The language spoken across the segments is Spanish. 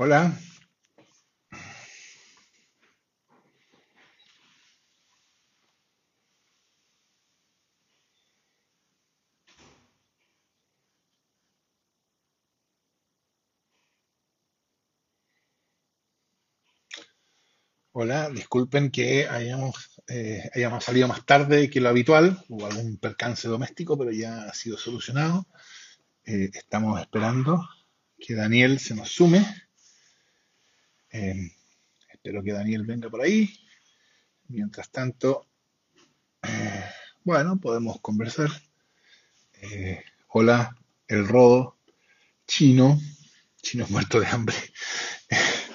Hola. Hola, disculpen que hayamos, eh, hayamos salido más tarde que lo habitual. Hubo algún percance doméstico, pero ya ha sido solucionado. Eh, estamos esperando que Daniel se nos sume. Eh, espero que Daniel venga por ahí. Mientras tanto, bueno, podemos conversar. Eh, hola, el rodo, chino, chino muerto de hambre.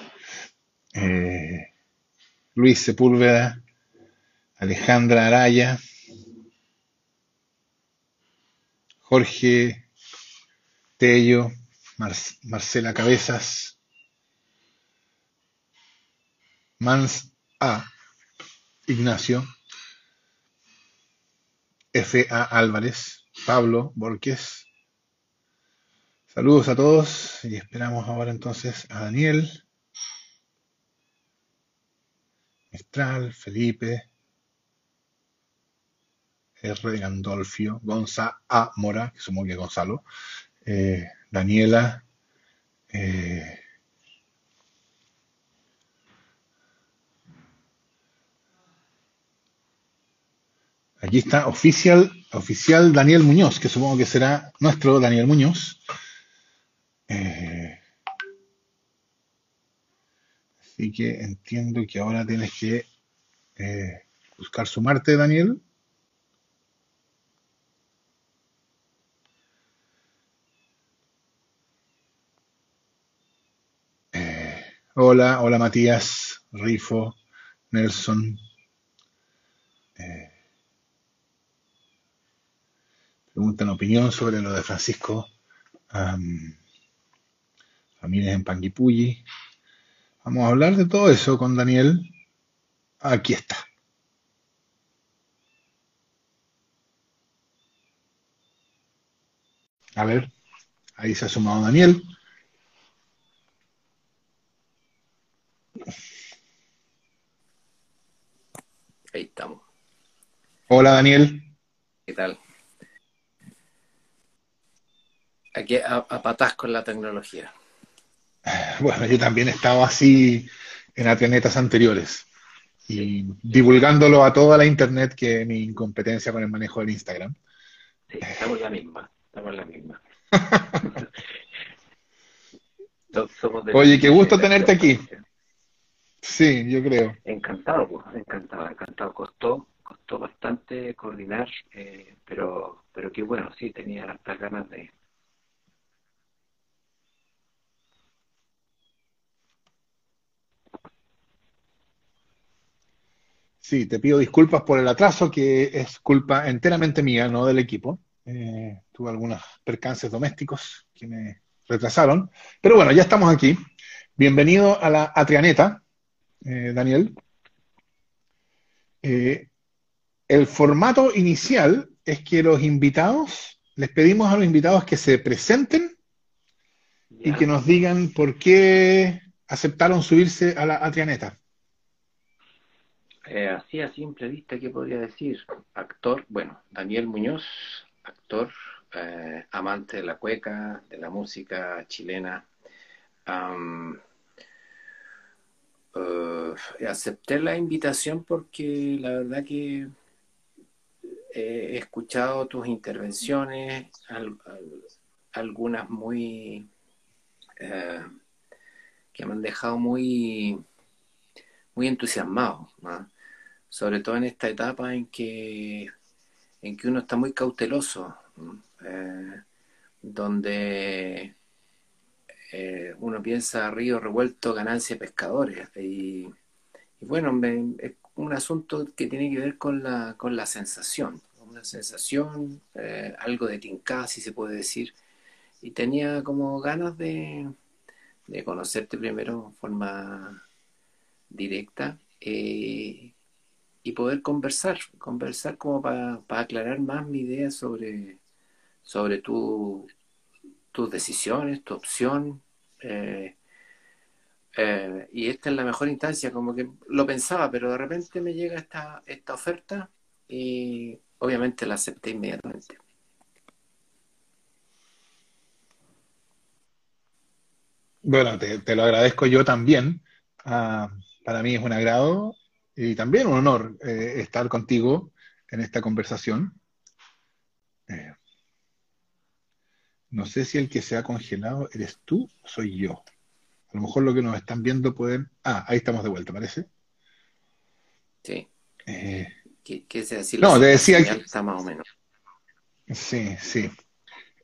Eh, Luis Sepúlveda, Alejandra Araya, Jorge Tello, Mar- Marcela Cabezas, Mans A, Ignacio, F. A. Álvarez, Pablo Borges. Saludos a todos y esperamos ahora entonces a Daniel, Mistral, Felipe, R. Gandolfio, Gonza A. Mora, que supongo que Gonzalo, eh, Daniela, eh, aquí está oficial, oficial Daniel Muñoz, que supongo que será nuestro Daniel Muñoz. Eh, así que entiendo que ahora tienes que eh, buscar sumarte, Daniel. Eh, hola, hola Matías, Rifo, Nelson. Eh, preguntan opinión sobre lo de Francisco. familias en Panguipulli. Vamos a hablar de todo eso con Daniel. Aquí está. A ver, ahí se ha sumado Daniel. Ahí estamos. Hola Daniel. ¿Qué tal? Aquí a, a patas con la tecnología. Bueno, yo también estaba así en atletas anteriores y divulgándolo a toda la internet que mi incompetencia con el manejo del Instagram. Sí, estamos la misma. Estamos la misma. Oye, qué gusto tenerte aquí. Sí, yo creo. Encantado, pues, encantado, encantado. Costó, costó bastante coordinar, eh, pero, pero qué bueno, sí, tenía hartas ganas de. Sí, te pido disculpas por el atraso, que es culpa enteramente mía, no del equipo. Eh, tuve algunos percances domésticos que me retrasaron. Pero bueno, ya estamos aquí. Bienvenido a la Atrianeta, eh, Daniel. Eh, el formato inicial es que los invitados, les pedimos a los invitados que se presenten y que nos digan por qué aceptaron subirse a la Atrianeta. Eh, así a simple vista, ¿qué podría decir? Actor, bueno, Daniel Muñoz, actor, eh, amante de la cueca, de la música chilena. Eh, acepté la invitación porque la verdad que he escuchado tus intervenciones, al- al- algunas muy eh, que me han dejado muy, muy entusiasmado, ¿no? Sobre todo en esta etapa en que, en que uno está muy cauteloso. Eh, donde eh, uno piensa río revuelto, ganancia de pescadores. Y, y bueno, es un asunto que tiene que ver con la, con la sensación, una sensación, eh, algo de tincada, si se puede decir. Y tenía como ganas de, de conocerte primero en forma directa y poder conversar, conversar como para, para aclarar más mi idea sobre, sobre tu, tus decisiones, tu opción. eh, Eh, y esta es la mejor instancia, como que lo pensaba, pero de repente me llega esta, esta oferta y obviamente la acepté inmediatamente. Bueno, te, lo agradezco yo también. Ah, para mí es un agrado y también un honor eh, estar contigo en esta conversación. Eh, no sé si el que se ha congelado eres tú o soy yo. A lo mejor lo que nos están viendo pueden... Ah, ahí estamos de vuelta, parece. Sí. Eh, ¿Qué, qué decir? No, te decía que... Está más o menos. Sí, sí.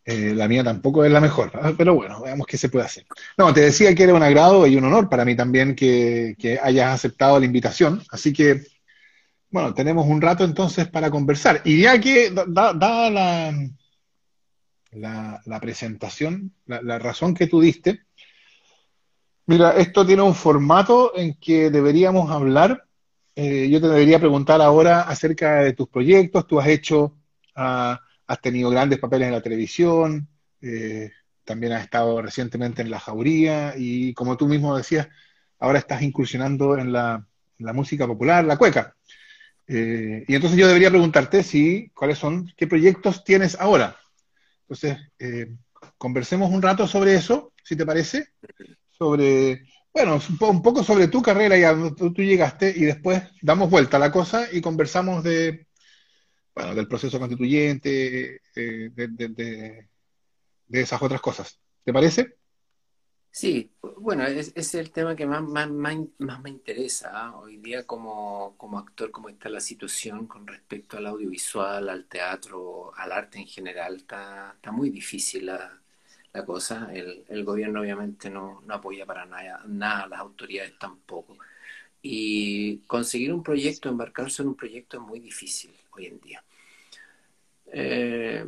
Eh, la mía tampoco es la mejor, ah, pero bueno, veamos qué se puede hacer. No, te decía que era un agrado y un honor para mí también que, hayas aceptado la invitación, así que, bueno, tenemos un rato entonces para conversar. Y ya que, dada la, la, presentación, la, razón que tú diste, mira, esto tiene un formato en que deberíamos hablar. Eh, yo te debería preguntar ahora acerca de tus proyectos, tú has hecho... Uh, has tenido grandes papeles en la televisión, eh, también has estado recientemente en La Jauría y como tú mismo decías, ahora estás incursionando en la, música popular, la cueca. Eh, y entonces yo debería preguntarte si, cuáles son, qué proyectos tienes ahora. Entonces, eh, conversemos un rato sobre eso, si te parece, sobre, bueno, un poco sobre tu carrera y a donde tú llegaste y después damos vuelta a la cosa y conversamos de, del proceso constituyente, eh, de, esas otras cosas. ¿Te parece? Sí, bueno, es, es el tema que más, más, más, me interesa ¿ah? hoy día como, como actor, cómo está la situación con respecto al audiovisual, al teatro, al arte en general. Está, está muy difícil la, la cosa. El, el, gobierno obviamente no, no apoya para nada, nada, las autoridades tampoco. Y conseguir un proyecto, embarcarse en un proyecto es muy difícil hoy en día. Eh,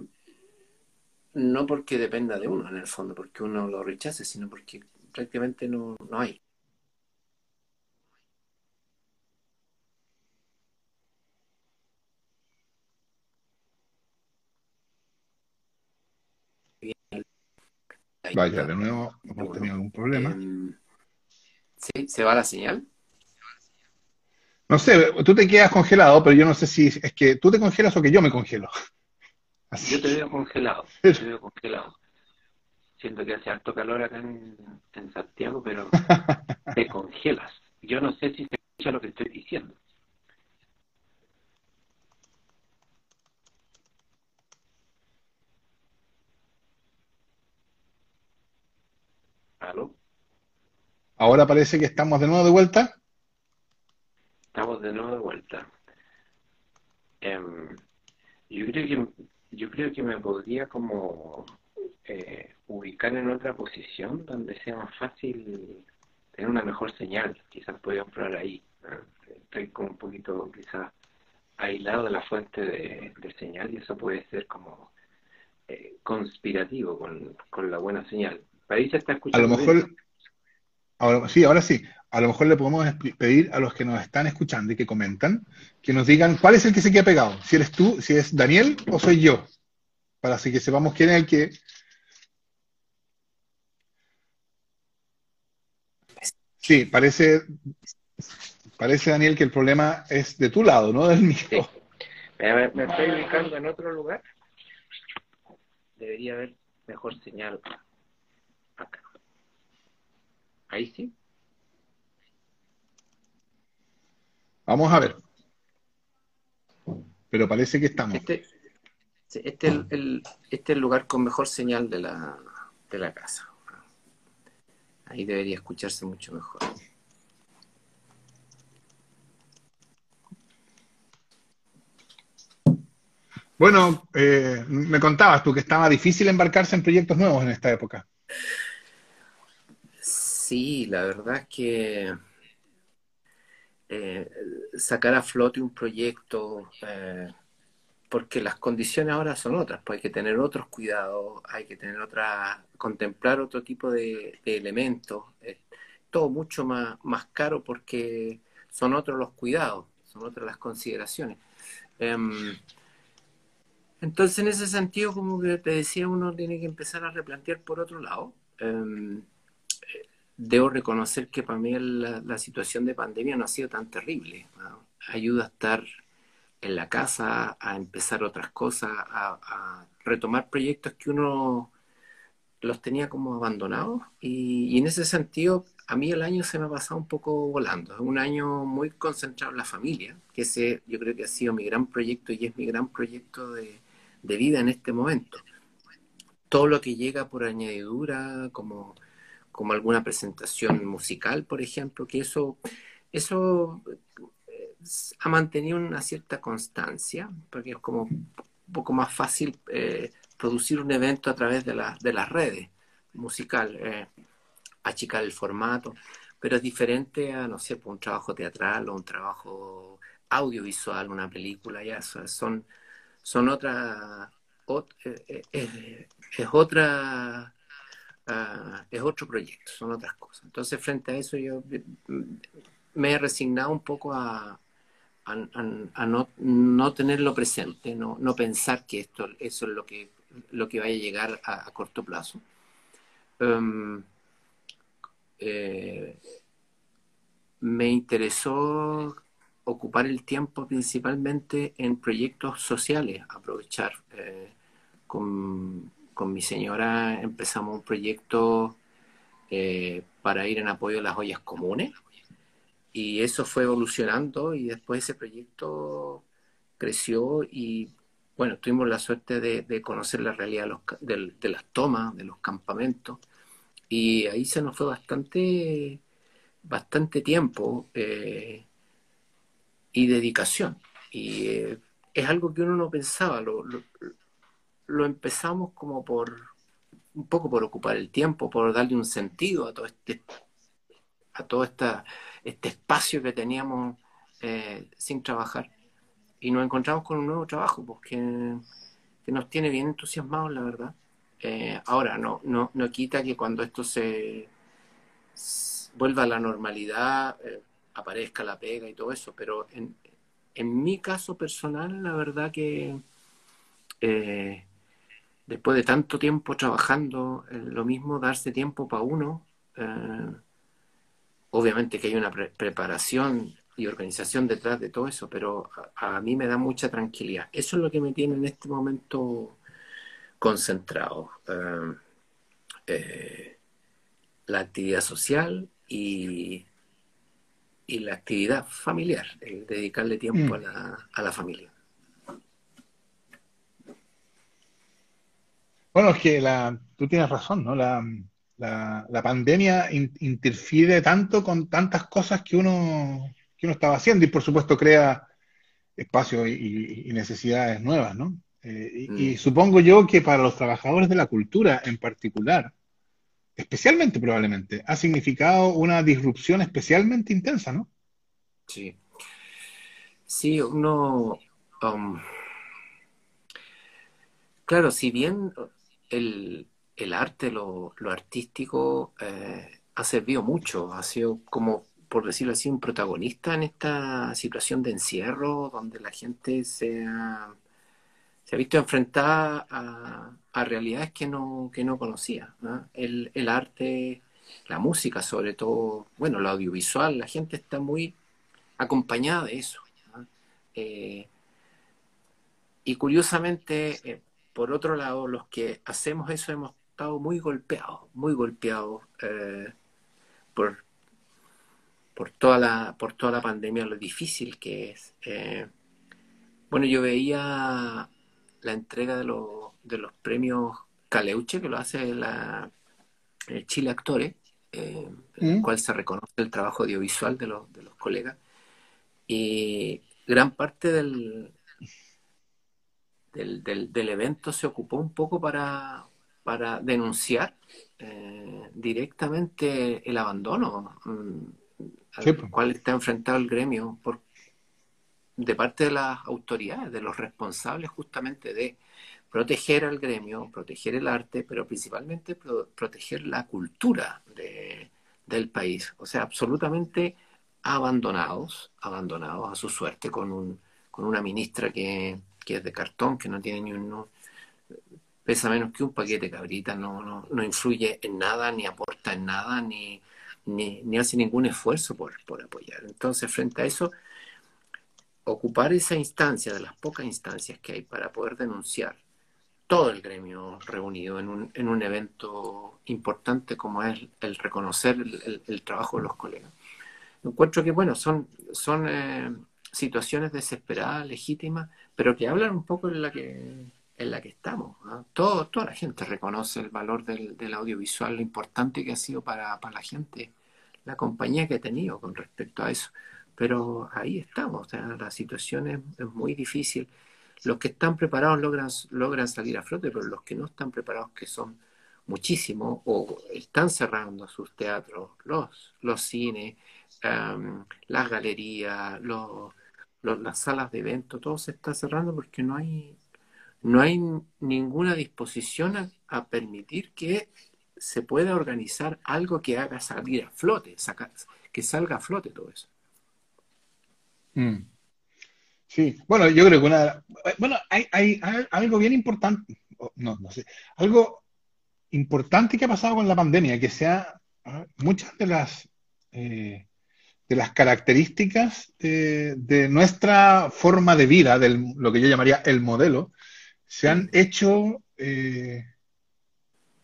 no porque dependa de uno en el fondo, porque uno lo rechace, sino porque prácticamente no, no hay. Vaya, de nuevo, hemos tenido algún problema. Em, ¿Sí? ¿Se va la señal? No sé, tú te quedas congelado, pero yo no sé si es que tú te congelas o que yo me congelo. Yo te veo congelado, te veo congelado. Siento que hace harto calor acá en, Santiago, pero te congelas. Yo no sé si se escucha lo que estoy diciendo. ¿Aló? Ahora parece que estamos de nuevo de vuelta. Estamos de nuevo de vuelta. Em, yo creo que yo creo que me podría como eh, ubicar en otra posición donde sea más fácil tener una mejor señal. Quizás podría probar ahí. Estoy como un poquito quizás aislado de la fuente de, señal y eso puede ser como eh, conspirativo con, con, la buena señal. Ahí se está escuchando. A lo mejor, ahora, sí, ahora sí a lo mejor le podemos pedir a los que nos están escuchando y que comentan, que nos digan cuál es el que se queda pegado, si eres tú, si es Daniel o soy yo, para así que sepamos quién es el que... Sí, parece, parece Daniel que el problema es de tu lado, no del mío. Me, me estoy ubicando en otro lugar. Debería haber mejor señal acá. Ahí sí. Vamos a ver. Pero parece que estamos. Este, este, es el, este el lugar con mejor señal de la, de la casa. Ahí debería escucharse mucho mejor. Bueno, eh, me contabas tú que estaba difícil embarcarse en proyectos nuevos en esta época. Sí, la verdad es que eh, sacar a flote un proyecto, eh, porque las condiciones ahora son otras, pues hay que tener otros cuidados, hay que tener otra, contemplar otro tipo de, elementos, todo mucho más, más caro porque son otros los cuidados, son otras las consideraciones. Em, entonces, en ese sentido, como te decía, uno tiene que empezar a replantear por otro lado. Debo reconocer que para mí la, situación de pandemia no ha sido tan terrible. Ayuda a estar en la casa, a empezar otras cosas, a, retomar proyectos que uno los tenía como abandonados. Y, en ese sentido, a mí el año se me ha pasado un poco volando. Es un año muy concentrado en la familia, que ese yo creo que ha sido mi gran proyecto y es mi gran proyecto de, de vida en este momento. Todo lo que llega por añadidura, como como alguna presentación musical, por ejemplo, que eso, eso eh, ha mantenido una cierta constancia, porque es como un poco más fácil eh, producir un evento a través de, de las redes musical, eh, achicar el formato, pero es diferente a, no sé, pues, un trabajo teatral o un trabajo audiovisual, una película, ya son, son otra, es otra Es otro proyecto, son otras cosas. Entonces, frente a eso, yo me he resignado un poco a, a, no, no, tenerlo presente, no, no, pensar que esto, eso es lo que, lo que vaya a llegar a, corto plazo. Em, eh, me interesó ocupar el tiempo principalmente en proyectos sociales, aprovechar eh, con con mi señora empezamos un proyecto eh, para ir en apoyo a las ollas comunes y eso fue evolucionando y después ese proyecto creció y bueno, tuvimos la suerte de, conocer la realidad de, las tomas, de los campamentos y ahí se nos fue bastante, bastante tiempo eh, y dedicación. Y eh, es algo que uno no pensaba, lo empezamos como por un poco por ocupar el tiempo, por darle un sentido a todo este, a todo esta, este espacio que teníamos eh, sin trabajar. Y nos encontramos con un nuevo trabajo, pues, que, nos tiene bien entusiasmados, la verdad. Eh, ahora, no, no, no quita que cuando esto se, vuelva a la normalidad, eh, aparezca la pega y todo eso, pero en, en mi caso personal, la verdad que después de tanto tiempo trabajando, lo mismo darse tiempo para uno. Eh, obviamente que hay una preparación y organización detrás de todo eso, pero a, mí me da mucha tranquilidad. Eso es lo que me tiene en este momento concentrado. Eh, eh, la actividad social y, y, la actividad familiar, dedicarle tiempo mm. a la familia. Bueno, es que la, tú tienes razón, ¿no? La, la, pandemia interfiere tanto con tantas cosas que uno, que uno estaba haciendo y por supuesto crea espacios y, necesidades nuevas, ¿no? Eh, y, mm. supongo yo que para los trabajadores de la cultura en particular, especialmente probablemente, ha significado una disrupción especialmente intensa, ¿no? Sí. Sí, uno... Um, claro, si bien el, arte, lo, artístico, eh, ha servido mucho, ha sido como, por decirlo así, un protagonista en esta situación de encierro, donde la gente se ha, visto enfrentada a, realidades que no, que no conocía. El, arte, la música sobre todo, bueno, lo audiovisual, la gente está muy acompañada de eso. Eh, y curiosamente, eh, por otro lado, los que hacemos eso hemos estado muy golpeados, muy golpeados eh, por, por, toda la, por toda la pandemia, lo difícil que es. Eh, bueno, yo veía la entrega de, de los premios Caleuche, que lo hace la, el Chile Actores, eh, en el mm. cual se reconoce el trabajo audiovisual de los, de los colegas. Y gran parte del, del, del, evento se ocupó un poco para, para denunciar eh, directamente el abandono mm, al pues. cual está enfrentado el gremio por, de parte de las autoridades, de los responsables justamente de proteger al gremio, proteger el arte, pero principalmente proteger la cultura de, del país. O sea, absolutamente abandonados, abandonados a su suerte con, un, con una ministra que, que es de cartón, que no tiene ni un... pesa menos que un paquete cabrita, no, no, no influye en nada, ni aporta en nada, ni ni, ni hace ningún esfuerzo por, por apoyar. Entonces, frente a eso, ocupar esa instancia, de las pocas instancias que hay para poder denunciar todo el gremio reunido en un, en un evento importante como es el reconocer el, trabajo de los colegas. Encuentro que, bueno, son, son eh, situaciones desesperadas, legítimas, pero que hablan un poco en la que, en la que estamos. Todo, toda la gente reconoce el valor del, del, audiovisual, lo importante que ha sido para, para la gente, la compañía que ha tenido con respecto a eso. Pero ahí estamos, o sea, la situación es, muy difícil. Los que están preparados logran, logran salir a flote, pero los que no están preparados, que son muchísimos, o están cerrando sus teatros, los, los cines, em, las galerías, los, las salas de evento, todo se está cerrando porque no hay, no hay ninguna disposición a, permitir que se pueda organizar algo que haga salir a flote, que salga a flote todo eso. Mm. Sí, bueno, yo creo que una. Bueno, hay, hay, algo bien importante, no, no sé, algo importante que ha pasado con la pandemia, que sea muchas de las eh, de las características de, nuestra forma de vida, de lo que yo llamaría el modelo, se han hecho, eh,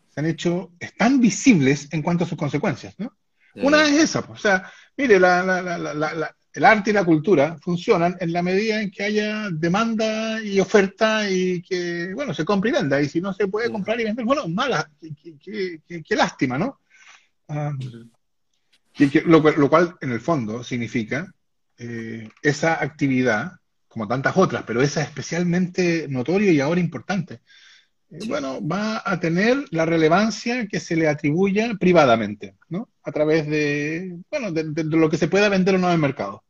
se han hecho, están visibles en cuanto a sus consecuencias, ¿no? Una es esa, o sea, mire, la, la, el arte y la cultura funcionan en la medida en que haya demanda y oferta y que, bueno, se compra y venda. Y si no se puede comprar y vender, bueno, mala, qué, lástima, ¿no? Lo, cual, en el fondo, significa eh, esa actividad, como tantas otras, pero esa especialmente notoria y ahora importante, eh, bueno, va a tener la relevancia que se le atribuya privadamente, ¿no? A través de, bueno, de, de lo que se pueda vender o no en el mercado.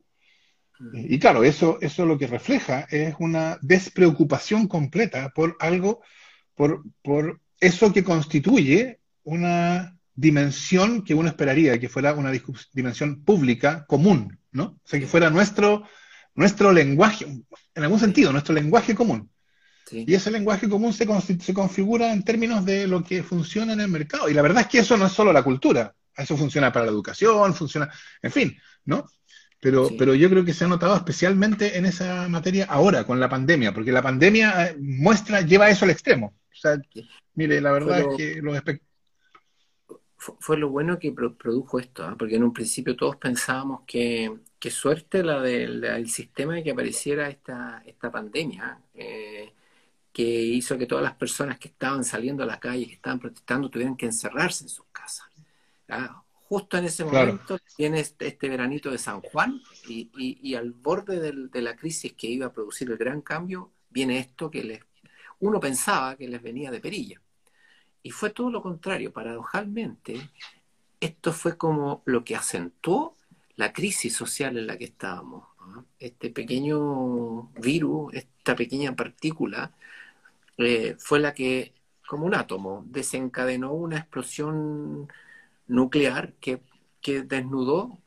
Y claro, eso, eso lo que refleja es una despreocupación completa por algo, por, por eso que constituye una dimensión que uno esperaría que fuera una dimensión pública común, ¿no? O sea, que fuera nuestro, nuestro lenguaje, en algún sentido, nuestro lenguaje común. Y ese lenguaje común se, se configura en términos de lo que funciona en el mercado. Y la verdad es que eso no es solo la cultura, eso funciona para la educación, funciona, en fin, ¿no? Pero, pero yo creo que se ha notado especialmente en esa materia ahora, con la pandemia, porque la pandemia eh, muestra, lleva eso al extremo. O sea, mire, la verdad es que los fue lo bueno que produjo esto, ¿ah? porque en un principio todos pensábamos que, qué suerte la del, sistema de que apareciera esta, esta pandemia, eh, que hizo que todas las personas que estaban saliendo a la calle, que estaban protestando, tuvieran que encerrarse en sus casas. ¿ah? justo en ese momento tiene este, este, veranito de San Juan y, al borde de la crisis que iba a producir el gran cambio, viene esto que les, uno pensaba que les venía de perilla. Y fue todo lo contrario, paradojalmente, esto fue como lo que acentuó la crisis social en la que estábamos. Este pequeño virus, esta pequeña partícula, eh, fue la que, como un átomo, desencadenó una explosión nuclear que, desnudó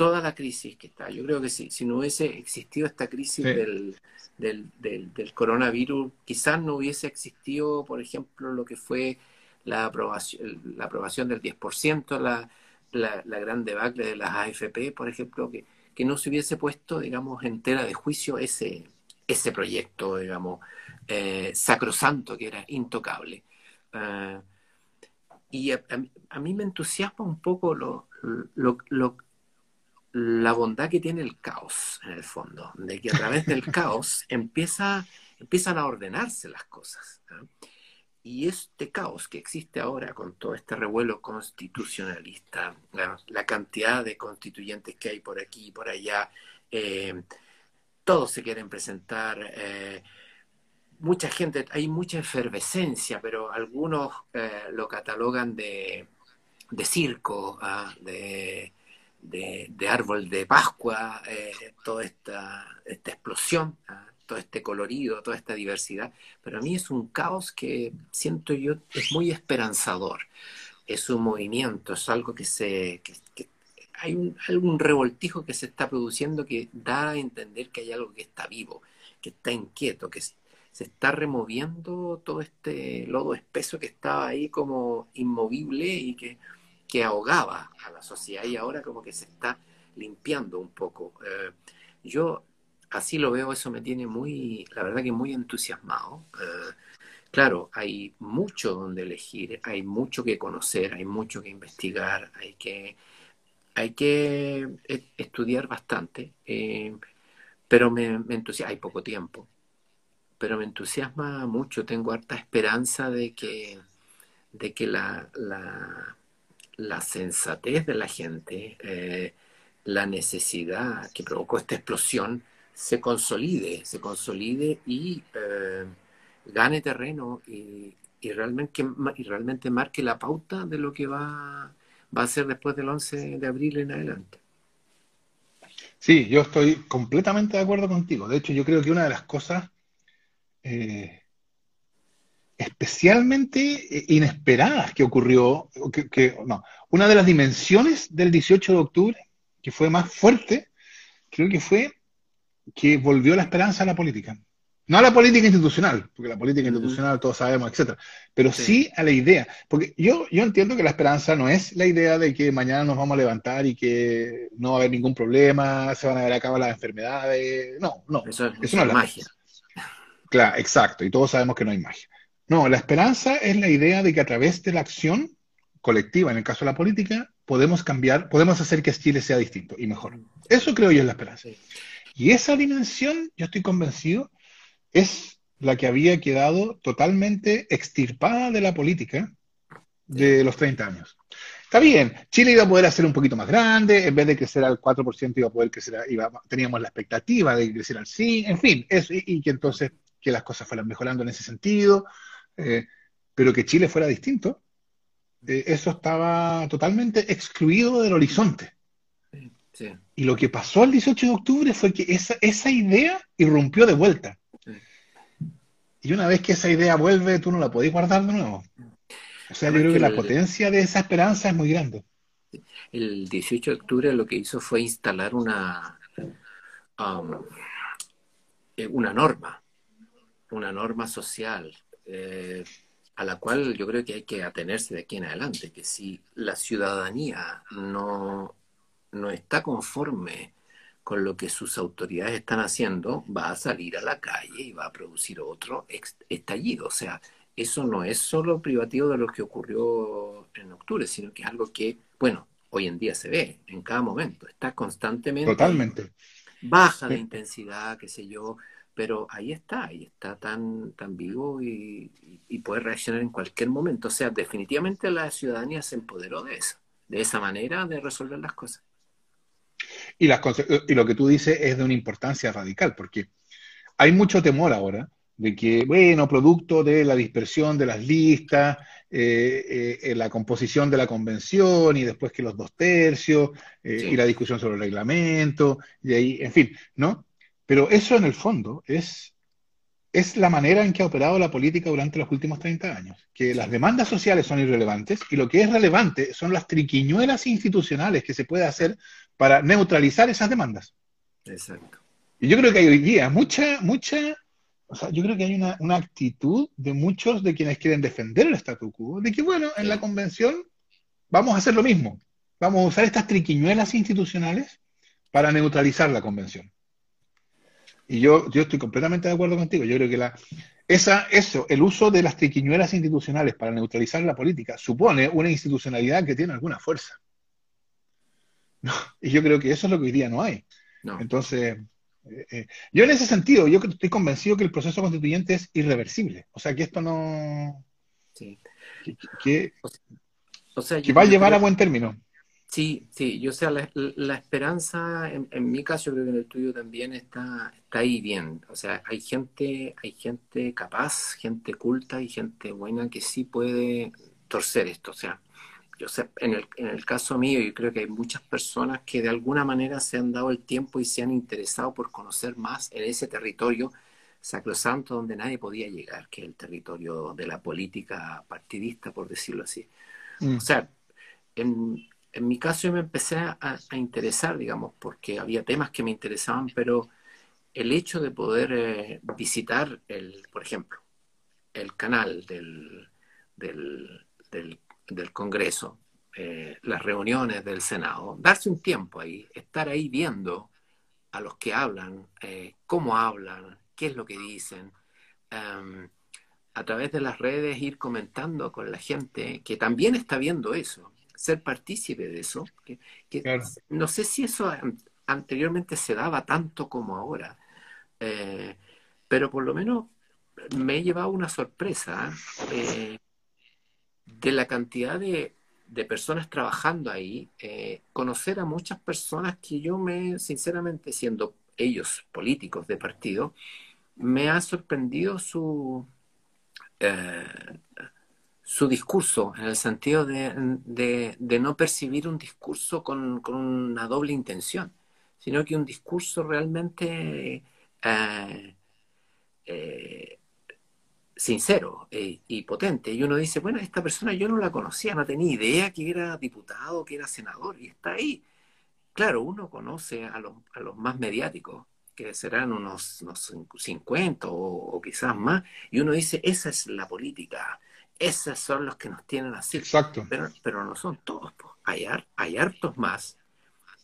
toda la crisis que está. Yo creo que si, si no hubiese existido esta crisis del, del, coronavirus, quizás no hubiese existido, por ejemplo, lo que fue la aprobación, la aprobación del 10%, la, la, la gran debacle de las AFP, por ejemplo, que, que no se hubiese puesto, digamos, entera de juicio ese, ese proyecto, digamos, eh, sacrosanto, que era intocable. Eh, y a, mí me entusiasma un poco lo, la bondad que tiene el caos, en el fondo, de que a través del caos empieza, empiezan a ordenarse las cosas. Y este caos que existe ahora con todo este revuelo constitucionalista, la, cantidad de constituyentes que hay por aquí y por allá, eh, todos se quieren presentar. Eh, mucha gente, hay mucha efervescencia, pero algunos eh, lo catalogan de, de circo, ¿ah? De, árbol de Pascua, eh, toda esta, esta explosión, ¿ah? todo este colorido, toda esta diversidad. Pero a mí es un caos que siento yo es muy esperanzador. Es un movimiento, es algo que se... hay un, algún revoltijo que se está produciendo que da a entender que hay algo que está vivo, que está inquieto, que, se está removiendo todo este lodo espeso que estaba ahí como inmovible y que, que ahogaba a la sociedad y ahora como que se está limpiando un poco. Eh, yo así lo veo, eso me tiene muy, la verdad que muy entusiasmado. Eh, claro, hay mucho donde elegir, hay mucho que conocer, hay mucho que investigar, hay que, hay que e, estudiar bastante, eh, pero me, entusiasma, hay poco tiempo, pero me entusiasma mucho, tengo harta esperanza de que, de que la, la sensatez de la gente, eh, la necesidad que provocó esta explosión, se consolide, se consolide y eh, gane terreno y, realmente, y realmente marque la pauta de lo que va, va a ser después del 11 de abril en adelante. Sí, yo estoy completamente de acuerdo contigo. De hecho, yo creo que una de las cosas eh, especialmente eh, inesperadas que ocurrió, que, no, una de las dimensiones del 18 de octubre, que fue más fuerte, creo que fue que volvió la esperanza a la política. No a la política institucional, porque la política institucional todos sabemos, etcétera, pero sí. a la idea. Porque yo, yo entiendo que la esperanza no es la idea de que mañana nos vamos a levantar y que no va a haber ningún problema, se van a ver a cabo las enfermedades. No, no. Eso, es no es magia. Claro, exacto, y todos sabemos que no hay magia. No, la esperanza es la idea de que a través de la acción colectiva, en el caso de la política, podemos cambiar, podemos hacer que Chile sea distinto y mejor. Eso creo yo es la esperanza. Y esa dimensión, yo estoy convencido, es la que había quedado totalmente extirpada de la política de los 30 años. Está bien, Chile iba a poder hacer un poquito más grande, en vez de crecer al 4%, iba a poder crecer, iba, teníamos la expectativa de crecer al 5%, en fin, y, que entonces que las cosas fueran mejorando en ese sentido, eh, pero que Chile fuera distinto, eh, eso estaba totalmente excluido del horizonte. Y lo que pasó el 18 de octubre fue que esa, esa idea irrumpió de vuelta. Y una vez que esa idea vuelve, tú no la podés guardar de nuevo. O sea, yo creo que, la potencia de esa esperanza es muy grande. El 18 de octubre lo que hizo fue instalar una, um, eh, una norma, una norma social, eh, a la cual yo creo que hay que atenerse de aquí en adelante, que si la ciudadanía no no está conforme con lo que sus autoridades están haciendo, va a salir a la calle y va a producir otro estallido. O sea, eso no es solo privativo de lo que ocurrió en octubre, sino que es algo que, bueno, hoy en día se ve en cada momento, está constantemente Totalmente. baja de intensidad, qué sé yo, pero ahí está, ahí está tan, tan vivo y, y, puede reaccionar en cualquier momento. O sea, definitivamente la ciudadanía se empoderó de eso, de esa manera de resolver las cosas. Y, las, y lo que tú dices es de una importancia radical, porque hay mucho temor ahora de que, bueno, producto de la dispersión de las listas, eh, eh, la composición de la convención y después que los dos tercios eh, y la discusión sobre el reglamento, y ahí, en fin, ¿no? Pero eso en el fondo es, es la manera en que ha operado la política durante los últimos 30 años, que las demandas sociales son irrelevantes y lo que es relevante son las triquiñuelas institucionales que se puede hacer para neutralizar esas demandas. Exacto. Y yo creo que hay hoy día mucha, mucha, o sea, yo creo que hay una, una actitud de muchos de quienes quieren defender el statu quo, de que, bueno, en la convención vamos a hacer lo mismo, vamos a usar estas triquiñuelas institucionales para neutralizar la convención. Y yo, yo estoy completamente de acuerdo contigo. Yo creo que la, esa, eso, el uso de las triquiñuelas institucionales para neutralizar la política supone una institucionalidad que tiene alguna fuerza. y yo creo que eso es lo que hoy día no hay. Entonces, eh, eh, yo en ese sentido, yo estoy convencido que el proceso constituyente es irreversible. O sea, que esto no... Sí. Que, o sea, que va a llevar a buen término. Sí, sí, yo sea, la, la esperanza, en, mi caso, creo que en el tuyo también está, está ahí bien. O sea, hay gente, hay gente capaz, gente culta y gente buena que sí puede torcer esto. O sea, yo sé, en el, en el caso mío, yo creo que hay muchas personas que de alguna manera se han dado el tiempo y se han interesado por conocer más en ese territorio sacrosanto donde nadie podía llegar, que es el territorio de la política partidista, por decirlo así. Mm. O sea, en, en, mi caso yo me empecé a, a, interesar, digamos, porque había temas que me interesaban, pero el hecho de poder eh, visitar, el, por ejemplo, el canal del, del, del Congreso eh, las reuniones del Senado, darse un tiempo ahí, estar ahí viendo a los que hablan, eh, cómo hablan, qué es lo que dicen. Em, a través de las redes ir comentando con la gente que también está viendo eso, ser partícipe de eso. Que, No sé si eso anteriormente se daba tanto como ahora, eh, pero por lo menos me he llevado una sorpresa eh, de la cantidad de, de personas trabajando ahí, eh, conocer a muchas personas que yo me, sinceramente, siendo ellos políticos de partido, me ha sorprendido su, eh, su discurso, en el sentido de, no percibir un discurso con, una doble intención, sino que un discurso realmente eh, sincero eh, y potente. Y uno dice, bueno, esta persona yo no la conocía, no tenía idea que era diputado, que era senador, y está ahí. Claro, uno conoce a los, a los más mediáticos, que serán unos, unos 50 o, quizás más, y uno dice, esa es la política, esos son los que nos tienen así. Exacto. Pero, pero no son todos, Hay, hay hartos más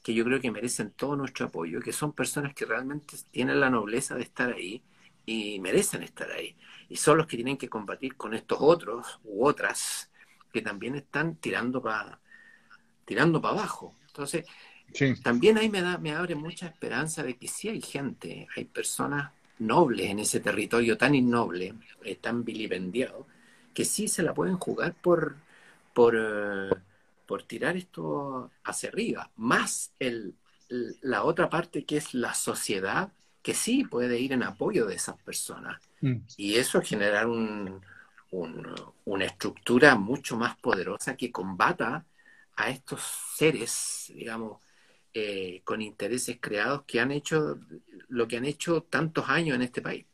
que yo creo que merecen todo nuestro apoyo, que son personas que realmente tienen la nobleza de estar ahí y merecen estar ahí y son los que tienen que combatir con estos otros u otras que también están tirando para tirando para abajo. Entonces, también ahí me da me abre mucha esperanza de que sí hay gente, hay personas nobles en ese territorio tan innoble, eh, tan vilipendiado, que sí se la pueden jugar por por, eh, por tirar esto hacia arriba, más el, la otra parte que es la sociedad que sí puede ir en apoyo de esas personas. Mm. Y eso generar un, una estructura mucho más poderosa que combata a estos seres, digamos, eh, con intereses creados que han hecho lo que han hecho tantos años en este país.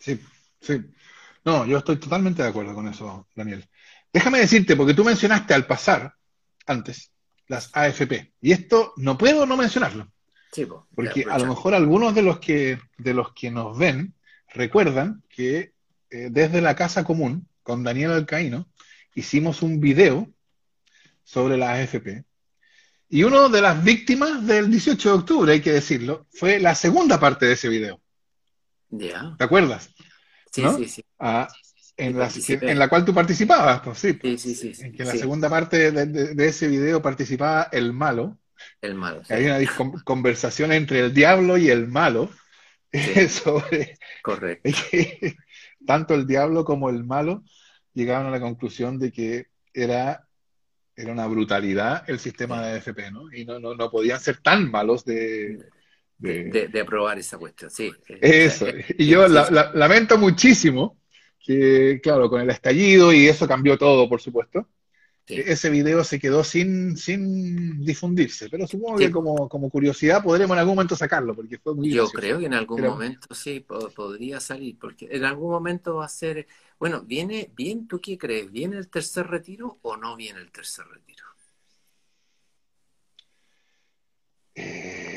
Sí, sí. No, yo estoy totalmente de acuerdo con eso, Daniel. Déjame decirte, porque tú mencionaste al pasar, antes, las AFP, y esto no puedo no mencionarlo. Porque a lo mejor algunos de los que, de los que nos ven recuerdan que eh, desde la Casa Común, con Daniel Alcaíno, hicimos un video sobre la AFP. Y una de las víctimas del 18 de octubre, hay que decirlo, fue la segunda parte de ese video. ¿Te acuerdas? Sí, sí, sí. Ah, en, la, en, la, cual tú participabas, pues sí. sí, sí, sí en que en la segunda parte de, ese video participaba el malo, el malo. Hay una conversación entre el diablo y el malo sobre Correcto. tanto el diablo como el malo llegaban a la conclusión de que era, era una brutalidad el sistema de AFP, ¿no? Y no, no, no podían ser tan malos de, de, aprobar esa cuestión, sí. Eso. Y yo lamento muchísimo que, claro, con el estallido y eso cambió todo, por supuesto. Ese video se quedó sin, sin difundirse, pero supongo que como, curiosidad podremos en algún momento sacarlo, porque fue muy Yo creo que en algún momento sí podría salir, porque en algún momento va a ser... Bueno, ¿viene bien? ¿Tú qué crees? ¿Viene el tercer retiro o no viene el tercer retiro? Eh,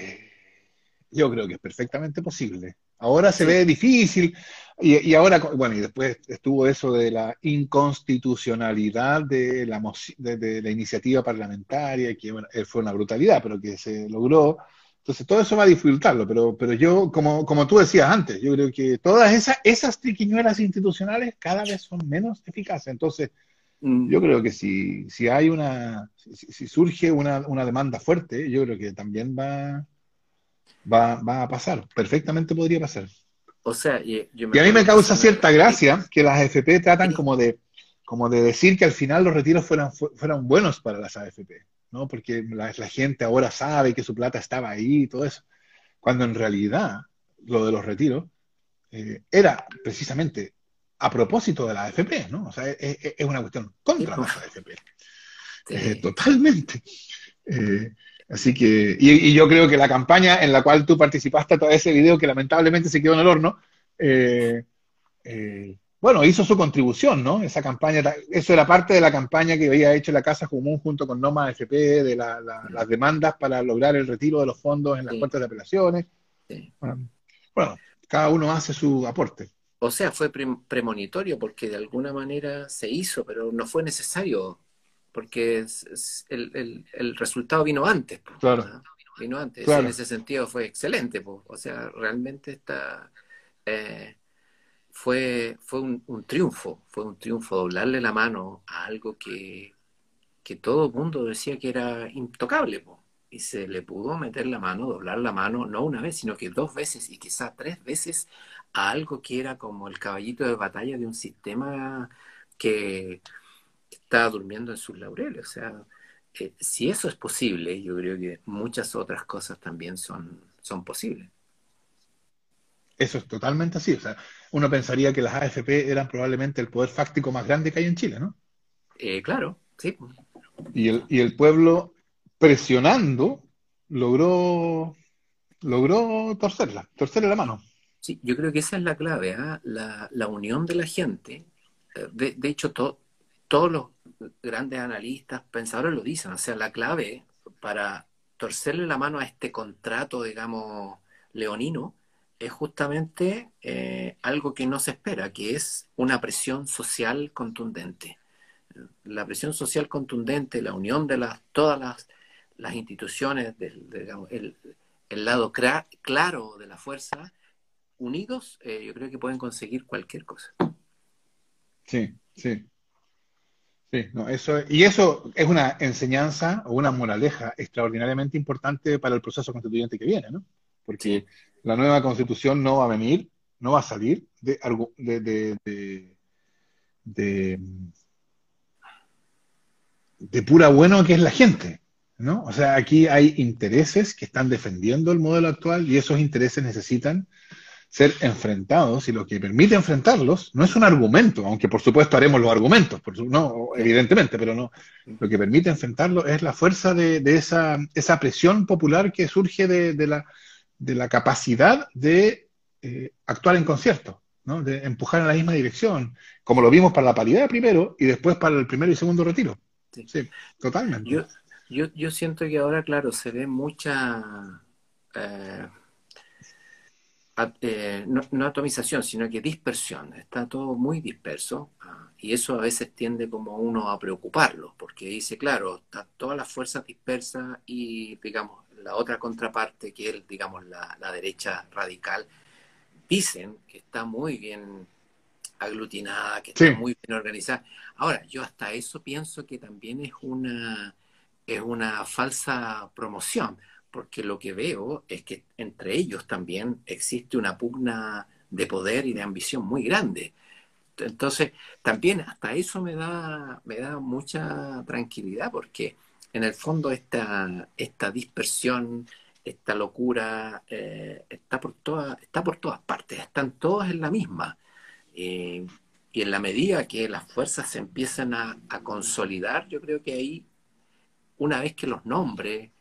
yo creo que es perfectamente posible. Ahora se ve difícil y, ahora, bueno, y después estuvo eso de la inconstitucionalidad de la, de, la iniciativa parlamentaria, que eh, fue una brutalidad, pero que se logró. Entonces, todo eso va a dificultarlo, pero, pero yo, como, como tú decías antes, yo creo que todas esas, esas triquiñuelas institucionales cada vez son menos eficaces. Entonces, mm. yo creo que si, si hay una, si, surge una, una demanda fuerte, yo creo que también va, va, va a pasar, perfectamente podría pasar. O sea, y, a mí me causa cierta gracia que las AFP tratan como de, como de decir que al final los retiros fueran, fueran buenos para las AFP, ¿no? Porque la, gente ahora sabe que su plata estaba ahí y todo eso. Cuando en realidad lo de los retiros eh, era precisamente a propósito de la AFP, ¿no? O sea, es, una cuestión contra las AFP. Eh, totalmente. Eh, Así que, y, yo creo que la campaña en la cual tú participaste, todo ese video que lamentablemente se quedó en el horno, eh, eh, bueno, hizo su contribución, ¿no? Esa campaña, eso era parte de la campaña que había hecho la Casa Común junto con Noma FP, de las demandas para lograr el retiro de los fondos en las cuentas de apelaciones. Bueno, cada uno hace su aporte. O sea, fue premonitorio porque de alguna manera se hizo, pero no fue necesario porque el, resultado vino antes. claro. Vino antes. En ese sentido fue excelente. O sea, realmente está, eh, fue, fue un, triunfo. Fue un triunfo doblarle la mano a algo que, que todo el mundo decía que era intocable. Y se le pudo meter la mano, doblar la mano, no una vez, sino que dos veces y quizás tres veces a algo que era como el caballito de batalla de un sistema que está durmiendo en sus laureles. O sea, eh, si eso es posible, yo creo que muchas otras cosas también son, son posibles. Eso es totalmente así. O sea, uno pensaría que las AFP eran probablemente el poder fáctico más grande que hay en Chile, ¿no? Eh, claro, sí. Y el, y el pueblo presionando logró, logró torcerla, torcerle la mano. Sí, yo creo que esa es la clave, ¿ah? la, la, unión de la gente. Eh, de, de hecho, todo todos los grandes analistas, pensadores lo dicen, o sea, la clave para torcerle la mano a este contrato, digamos, leonino, es justamente eh, algo que no se espera, que es una presión social contundente. La presión social contundente, la unión de las, todas las, las instituciones, del, digamos, el, el, lado claro de la fuerza, unidos, eh, yo creo que pueden conseguir cualquier cosa. Sí, sí. Sí, no, eso, y eso es una enseñanza o una moraleja extraordinariamente importante para el proceso constituyente que viene, ¿no? Porque la nueva constitución no va a venir, no va a salir de, de, de, de, pura bueno que es la gente, ¿no? O sea, aquí hay intereses que están defendiendo el modelo actual y esos intereses necesitan ser enfrentados y lo que permite enfrentarlos no es un argumento, aunque por supuesto haremos los argumentos, por no, evidentemente, pero no. Lo que permite enfrentarlo es la fuerza de, esa, esa, presión popular que surge de, la, de la, capacidad de eh, actuar en concierto, ¿no? de empujar en la misma dirección, como lo vimos para la paridad primero y después para el primero y segundo retiro. Sí, totalmente. Yo, yo, yo siento que ahora, claro, se ve mucha... Eh, eh, no, atomización, sino que dispersión. Está todo muy disperso ah, y eso a veces tiende como uno a preocuparlo, porque dice, claro, está todas las fuerzas dispersas y, digamos, la otra contraparte, que es, digamos, la, derecha radical, dicen que está muy bien aglutinada, que está muy bien organizada. Ahora, yo hasta eso pienso que también es una, es una falsa promoción, porque lo que veo es que entre ellos también existe una pugna de poder y de ambición muy grande. Entonces, también hasta eso me da, me da mucha tranquilidad, porque en el fondo esta, esta dispersión, esta locura, eh, está, por toda, está por todas partes, están todas en la misma. Eh, y en la medida que las fuerzas se empiezan a, a consolidar, yo creo que ahí, una vez que los nombres,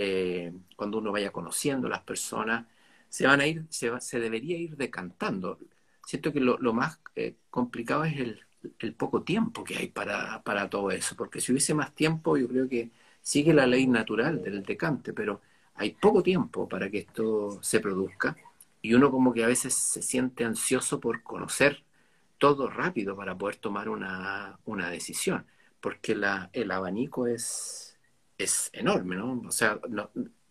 eh, cuando uno vaya conociendo las personas, se van a ir, se, se debería ir decantando. Siento que lo, más eh, complicado es el, poco tiempo que hay para, para todo eso, porque si hubiese más tiempo, yo creo que sigue la ley natural del decante, pero hay poco tiempo para que esto se produzca y uno como que a veces se siente ansioso por conocer todo rápido para poder tomar una, una decisión, porque la, el abanico es, es enorme, ¿no? O sea,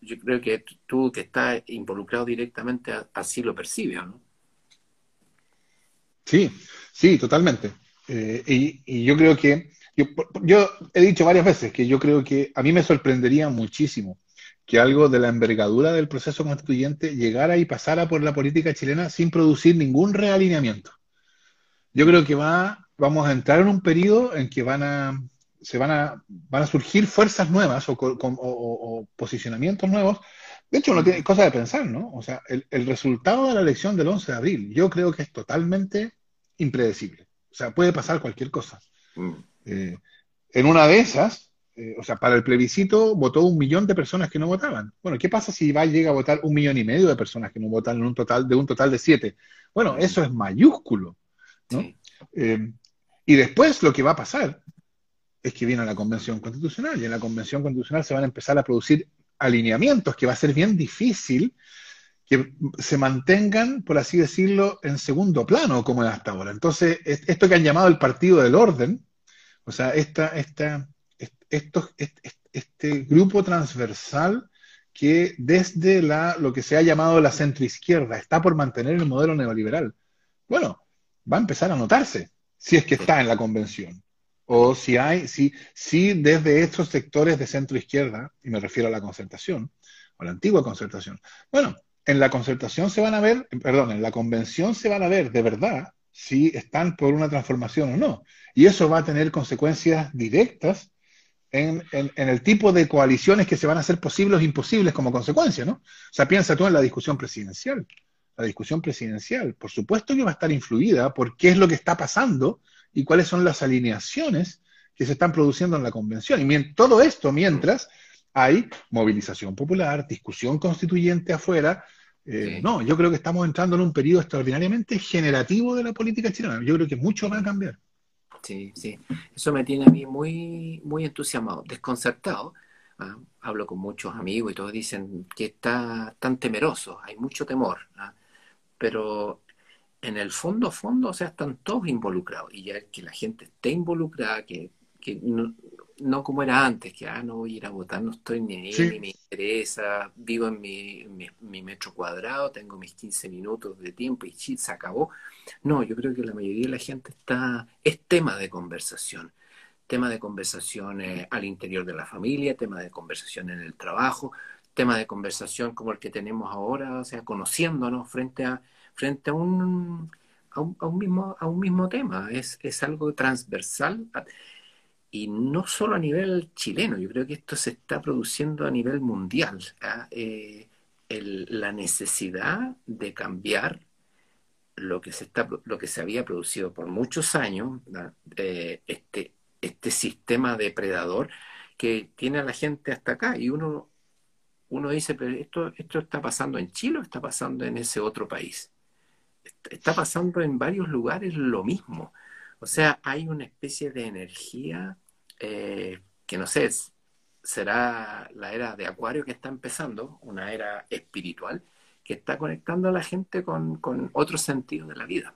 yo creo que tú que estás involucrado directamente así lo percibes, ¿no? Sí, sí, totalmente. Eh, y, yo creo que, yo, he dicho varias veces que yo creo que a mí me sorprendería muchísimo que algo de la envergadura del proceso constituyente llegara y pasara por la política chilena sin producir ningún realineamiento. Yo creo que va, vamos a entrar en un periodo en que van a, se van a, van a surgir fuerzas nuevas o, posicionamientos nuevos. De hecho, uno tiene cosas de pensar, ¿no? O sea, el, resultado de la elección del 11 de abril, yo creo que es totalmente impredecible. O sea, puede pasar cualquier cosa. Mm. Eh, en una de esas, eh, o sea, para el plebiscito votó un millón de personas que no votaban. Bueno, ¿qué pasa si va llega a votar un millón y medio de personas que no votan en un total de un total de siete? Bueno, mm. eso es mayúsculo, ¿no? Eh, y después lo que va a pasar es que viene la Convención Constitucional y en la Convención Constitucional se van a empezar a producir alineamientos que va a ser bien difícil que se mantengan, por así decirlo, en segundo plano como hasta ahora. Entonces, esto que han llamado el partido del orden, o sea, esta, esta, este grupo transversal que desde la, lo que se ha llamado la centroizquierda está por mantener el modelo neoliberal. Bueno, va a empezar a notarse si es que está en la convención. O si hay, si, si desde estos sectores de centroizquierda, y me refiero a la concertación, o la antigua concertación, bueno, en la concertación se van a ver, perdón, en la convención se van a ver de verdad si están por una transformación o no. Y eso va a tener consecuencias directas en, el tipo de coaliciones que se van a hacer posibles o imposibles como consecuencia, ¿no? O sea, piensa tú en la discusión presidencial. La discusión presidencial, por supuesto que va a estar influida por qué es lo que está pasando y cuáles son las alineaciones que se están produciendo en la convención. Y todo esto mientras hay movilización popular, discusión constituyente afuera. Eh, no, yo creo que estamos entrando en un periodo extraordinariamente generativo de la política chilena. Yo creo que mucho va a cambiar. Sí, sí. Eso me tiene a mí muy, muy entusiasmado, desconcertado. ¿ah? Hablo con muchos amigos y todos dicen que está tan temeroso, hay mucho temor. ¿ah? Pero en el fondo, fondo, o sea, están todos involucrados. Y ya que la gente esté involucrada, que, que no como era antes, que ah, no voy a ir a votar, no estoy ni ahí, ni me interesa, vivo en mi, metro cuadrado, tengo mis 15 minutos de tiempo y se acabó. No, yo creo que la mayoría de la gente está, es tema de conversación, tema de conversación al interior de la familia, tema de conversación en el trabajo, tema de conversación como el que tenemos ahora, o sea, conociéndonos frente a, frente a un, a un, mismo, a un mismo tema, es, es algo transversal y no solo a nivel chileno, yo creo que esto se está produciendo a nivel mundial. ¿ah? Eh, la necesidad de cambiar lo que se está lo que se había producido por muchos años, eh, este, este sistema depredador que tiene a la gente hasta acá. Y uno, uno dice, pero esto, esto está pasando en Chile o está pasando en ese otro país. Está pasando en varios lugares lo mismo. O sea, hay una especie de energía eh, que no sé, será la era de Acuario que está empezando, una era espiritual, que está conectando a la gente con, con otro sentido de la vida.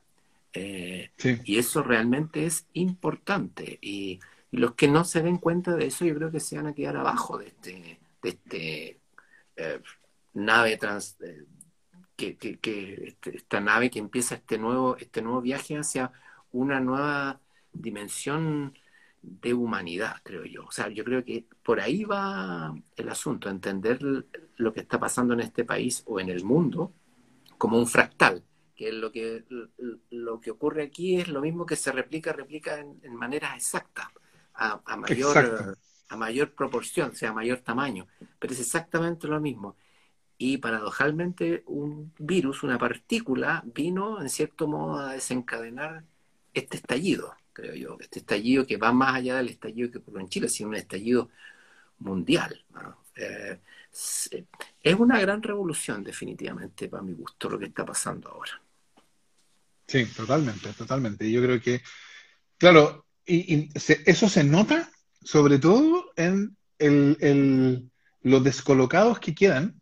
Eh, y eso realmente es importante. Y, los que no se den cuenta de eso, yo creo que se van a quedar abajo de este, de este eh, nave trans, que, que, este, esta nave que empieza este nuevo, este nuevo viaje hacia una nueva dimensión de humanidad, creo yo. O sea, yo creo que por ahí va el asunto, entender lo que está pasando en este país o en el mundo como un fractal, que lo que, lo que ocurre aquí es lo mismo que se replica, replica en, manera exacta, a, mayor, a mayor proporción, o sea, a mayor tamaño, pero es exactamente lo mismo. Y paradojalmente un virus, una partícula, vino en cierto modo a desencadenar este estallido creo yo. Este estallido que va más allá del estallido que ocurrió en Chile, sino un estallido mundial. Eh, es una gran revolución, definitivamente, para mi gusto, lo que está pasando ahora. Sí, totalmente, totalmente. Yo creo que, claro, y, eso se nota sobre todo en el, los descolocados que quedan,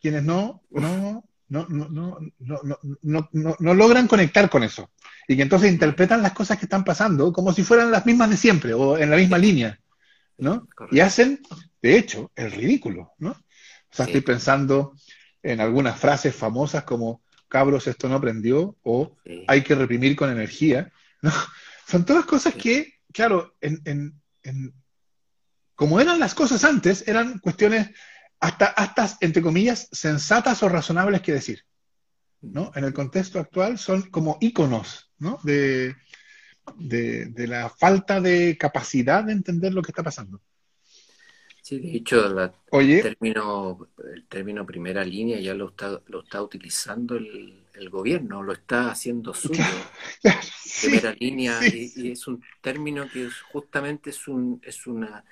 quienes no, no, no, no, no, no, no, no logran conectar con eso. Y que entonces interpretan las cosas que están pasando como si fueran las mismas de siempre o en la misma línea. ¿no? Y hacen, de hecho, el ridículo. ¿no? O sea, estoy pensando en algunas frases famosas como cabros, esto no aprendió o hay que reprimir con energía. ¿no? Son todas cosas que, claro, en, en, en, como eran las cosas antes, eran cuestiones hasta, hasta, entre comillas, sensatas o razonables que decir. ¿no? En el contexto actual son como íconos ¿no? de, de, la falta de capacidad de entender lo que está pasando. Sí, de hecho, el, término, el término primera línea ya lo está, lo está utilizando el, el gobierno, lo está haciendo suyo. primera línea, y, es un término que justamente es, un, es una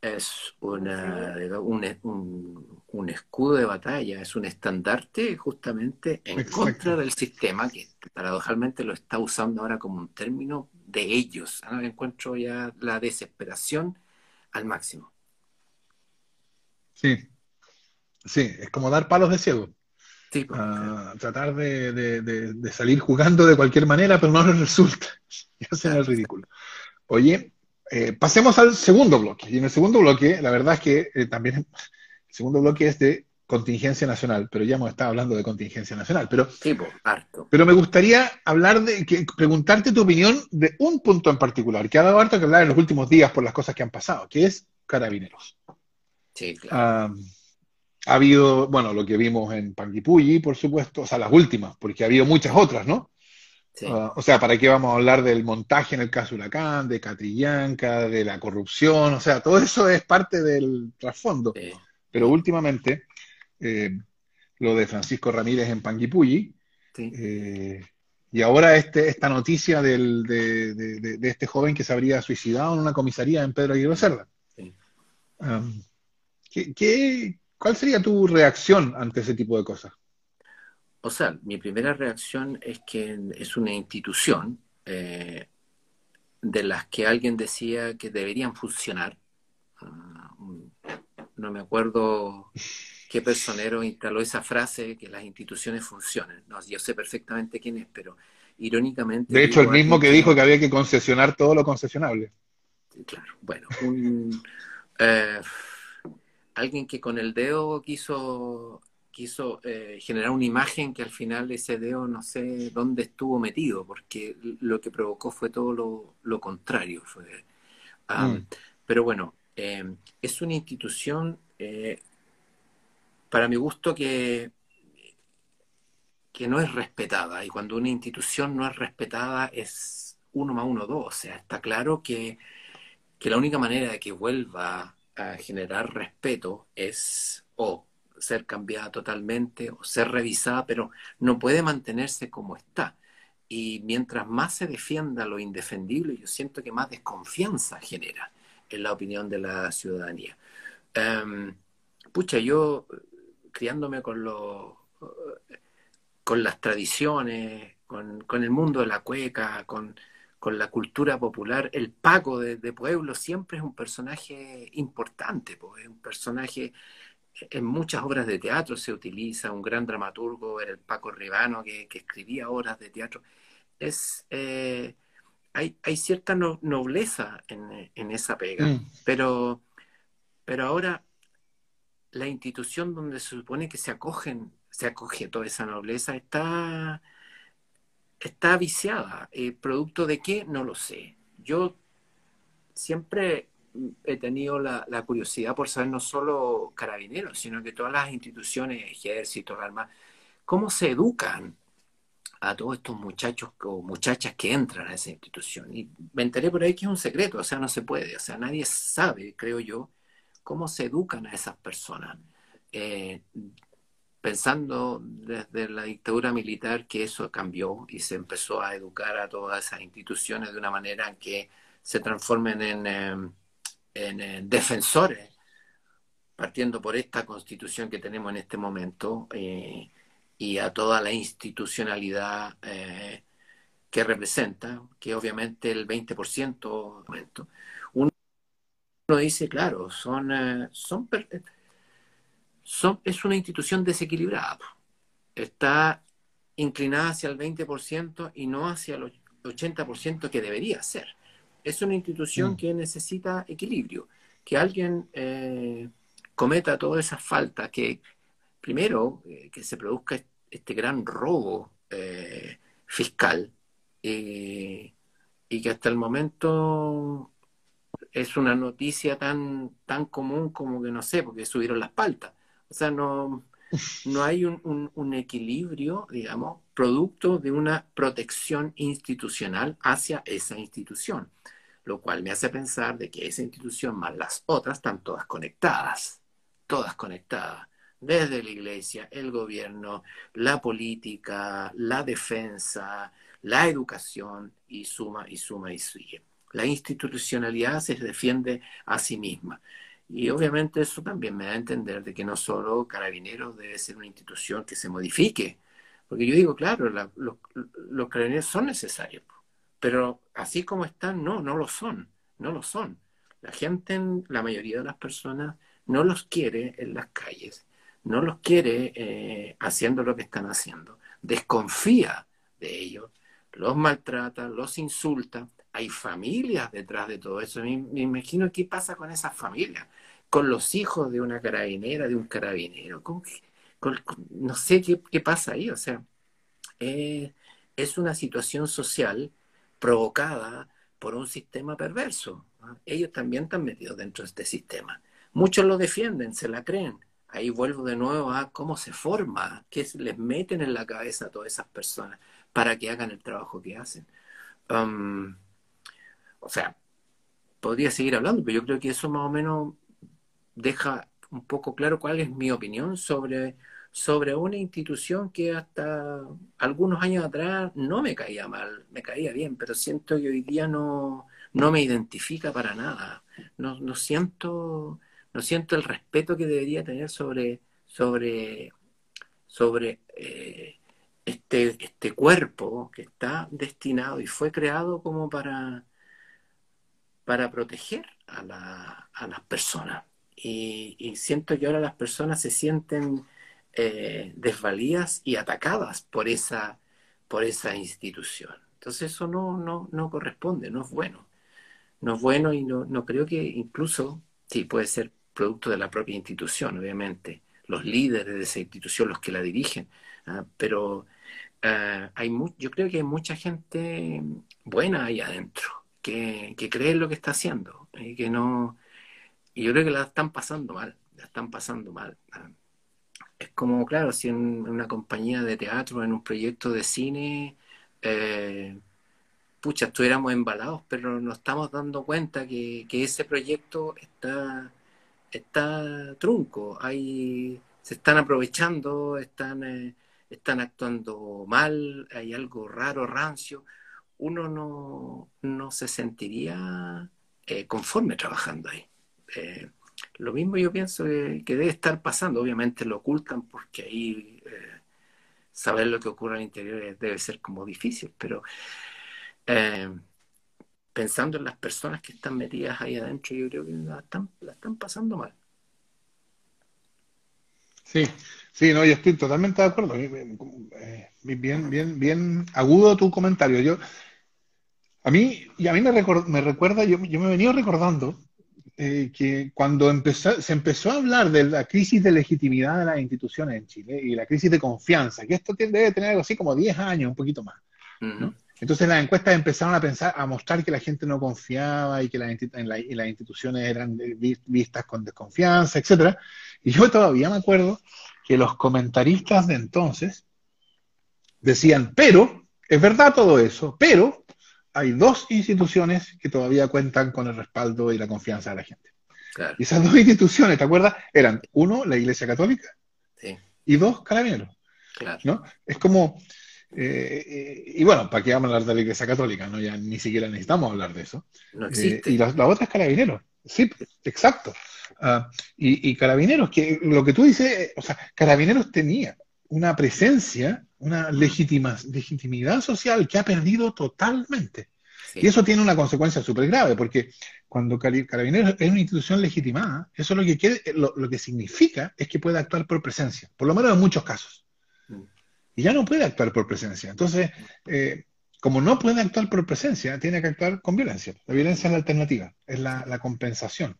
es una, un, un, escudo de batalla, es un estandarte justamente en contra del sistema que paradojalmente lo está usando ahora como un término de ellos. Ahora encuentro ya la desesperación al máximo. Sí, sí, es como dar palos de ciego. Sí, pues, ah, tratar de, de, de, salir jugando de cualquier manera, pero no les resulta. Y hacen el ridículo. Oye, eh, pasemos al segundo bloque. Y en el segundo bloque, la verdad es que eh, también el segundo bloque es de contingencia nacional, pero ya hemos estado hablando de contingencia nacional. Pero, harto. pero me gustaría hablar de, que, preguntarte tu opinión de un punto en particular, que ha dado harto que hablar en los últimos días por las cosas que han pasado, que es carabineros. Sí, claro. ha habido, bueno, lo que vimos en Panguipulli, por supuesto, o sea, las últimas, porque ha habido muchas otras, ¿no? Ah, o sea, ¿para qué vamos a hablar del montaje en el caso Huracán, de Catrillanca, de la corrupción? O sea, todo eso es parte del trasfondo. Pero últimamente, eh, lo de Francisco Ramírez en Panguipulli, eh, y ahora este, esta noticia del, de, este joven que se habría suicidado en una comisaría en Pedro Aguirre Cerda. cuál sería tu reacción ante ese tipo de cosas? O sea, mi primera reacción es que es una institución eh, de las que alguien decía que deberían funcionar. Ah, no me acuerdo qué personero instaló esa frase, que las instituciones funcionen. No, yo sé perfectamente quién es, pero irónicamente... De hecho, el mismo que dijo que había que concesionar todo lo concesionable. Claro, bueno, un, eh, alguien que con el dedo quiso quiso eh, generar una imagen que al final ese dedo no sé dónde estuvo metido, porque lo que provocó fue todo lo, contrario. Fue, mm. Pero bueno, eh, es una institución, eh, para mi gusto, que, que no es respetada. Y cuando una institución no es respetada es uno más uno, dos. O sea, está claro que, que la única manera de que vuelva a generar respeto es o ser cambiada totalmente o ser revisada, pero no puede mantenerse como está. Y mientras más se defienda lo indefendible, yo siento que más desconfianza genera en la opinión de la ciudadanía. Em, pucha, yo criándome con, con las tradiciones, con, el mundo de la cueca, con, la cultura popular, el Paco de, Pueblo siempre es un personaje importante, es un personaje en muchas obras de teatro se utiliza, un gran dramaturgo era el Paco Ribano, que, escribía obras de teatro. Es, eh, hay, cierta nobleza en, esa pega, mm. pero, pero ahora la institución donde se supone que se acogen, se acoge toda esa nobleza está, está viciada. Eh, ¿Producto de qué? No lo sé. Yo siempre he tenido la, curiosidad por saber no solo carabineros, sino que todas las instituciones, ejércitos, armas, cómo se educan a todos estos muchachos o muchachas que entran a esa institución. Y me enteré por ahí que es un secreto, o sea, no se puede, o sea, nadie sabe, creo yo, cómo se educan a esas personas. Eh, pensando desde la dictadura militar que eso cambió y se empezó a educar a todas esas instituciones de una manera que se transformen en, em, en, defensores, partiendo por esta constitución que tenemos en este momento eh, y a toda la institucionalidad eh, que representa, que obviamente el 20% uno, dice, claro, son, eh, son, son, es una institución desequilibrada, está inclinada hacia el 20% y no hacia el 80% que debería ser es una institución mm. que necesita equilibrio, que alguien eh, cometa todas esas faltas, que primero eh, que se produzca este gran robo eh, fiscal y que hasta el momento es una noticia tan, tan común como que no sé, porque subieron las paltas. O sea, no, no hay un, un, equilibrio, digamos, producto de una protección institucional hacia esa institución, lo cual me hace pensar de que esa institución más las otras están todas conectadas, todas conectadas, desde la iglesia, el gobierno, la política, la defensa, la educación, y suma y suma y sigue. La institucionalidad se defiende a sí misma. Y obviamente eso también me da a entender de que no solo Carabineros debe ser una institución que se modifique, porque yo digo, claro, los, carabineros son necesarios, pero así como están, no, no lo son, no lo son. La gente, la mayoría de las personas, no los quiere en las calles, no los quiere eh, haciendo lo que están haciendo, desconfía de ellos, los maltrata, los insulta, hay familias detrás de todo eso. Me, imagino qué pasa con esas familias, con los hijos de una carabinera, de un carabinero, no sé qué, pasa ahí. O sea, eh, es una situación social provocada por un sistema perverso. Ellos también están metidos dentro de este sistema. Muchos lo defienden, se la creen. Ahí vuelvo de nuevo a cómo se forma, qué les meten en la cabeza a todas esas personas para que hagan el trabajo que hacen. Um, o sea, podría seguir hablando, pero yo creo que eso más o menos deja un poco claro cuál es mi opinión sobre, sobre una institución que hasta algunos años atrás no me caía mal, me caía bien, pero siento que hoy día no, no me identifica para nada. No, no, siento, no siento el respeto que debería tener sobre, sobre, sobre eh, este, este cuerpo que está destinado y fue creado como para, para proteger a, las personas. Y, siento que ahora las personas se sienten eh, desvalidas y atacadas por esa, por esa institución. Entonces eso no, no, no corresponde, no es bueno. No es bueno y no, no creo que incluso, sí, puede ser producto de la propia institución, obviamente, los líderes de esa institución, los que la dirigen, ¿ah? pero ah, hay yo creo que hay mucha gente buena ahí adentro, que, que cree en lo que está haciendo, y que no, y yo creo que la están pasando mal, la están pasando mal. ¿ah? Es como, claro, si en una compañía de teatro, en un proyecto de cine, eh, pucha, estuviéramos embalados, pero nos estamos dando cuenta que, que ese proyecto está está trunco, hay, se están aprovechando, están, eh, están actuando mal, hay algo raro, rancio, uno no, no se sentiría eh, conforme trabajando ahí. Eh, lo mismo yo pienso que, debe estar pasando, obviamente lo ocultan porque ahí saber lo que ocurre al interior debe ser como difícil, pero pensando en las personas que están metidas ahí adentro, yo creo que la están, la están pasando mal. Sí, sí, no, yo estoy totalmente de acuerdo. Eh, bien, bien, bien agudo tu comentario. Yo, a mí, y a mí me, me recuerda, yo, yo, me he venido recordando eh, que cuando empezó, se empezó a hablar de la crisis de legitimidad de las instituciones en Chile y la crisis de confianza, que esto debe tener algo así como 10 años, un poquito más. ¿no? Entonces las encuestas empezaron a pensar, a mostrar que la gente no confiaba y que las, instituciones eran vistas con desconfianza, etcétera. Y yo todavía me acuerdo que los comentaristas de entonces decían, pero, es verdad todo eso, pero hay dos instituciones que todavía cuentan con el respaldo y la confianza de la gente. Y esas dos instituciones, ¿te acuerdas? Eran, uno, la Iglesia Católica, y dos, Carabineros. ¿no? Es como, eh, eh, y bueno, ¿para qué vamos a hablar de la Iglesia Católica? ¿no? Ya ni siquiera necesitamos hablar de eso. No eh, existe. y la, otra es Carabineros. Sí, exacto. Ah, y, Carabineros, que lo que tú dices, o sea, Carabineros tenía una presencia, una legitimidad social que ha perdido totalmente. Y eso tiene una consecuencia súper grave, porque cuando Carabineros es una institución legitimada, eso lo que, quiere, lo, lo que significa es que puede actuar por presencia, por lo menos en muchos casos y ya no puede actuar por presencia. Entonces, eh, como no puede actuar por presencia, tiene que actuar con violencia. La violencia es la alternativa, es la, compensación.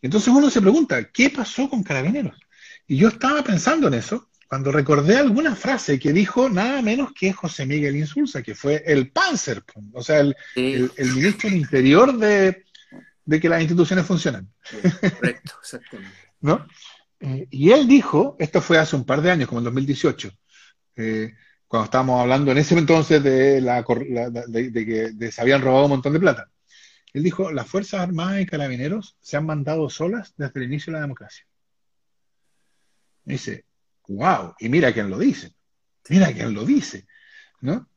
Entonces uno se pregunta, ¿qué pasó con Carabineros? Y yo estaba pensando en eso cuando recordé alguna frase que dijo nada menos que José Miguel Insulza, que fue el Panzer, o sea, el, ministro del Interior de, que las instituciones funcionan. correcto, exactamente. ¿No? Eh, y él dijo, esto fue hace un par de años, como en 2018, eh, cuando estábamos hablando en ese entonces de, la, de, que se habían robado un montón de plata. Él dijo, las Fuerzas Armadas y Carabineros se han mandado solas desde el inicio de la democracia. dice, wow, y mira quién lo dice, mira quién lo dice, ¿no?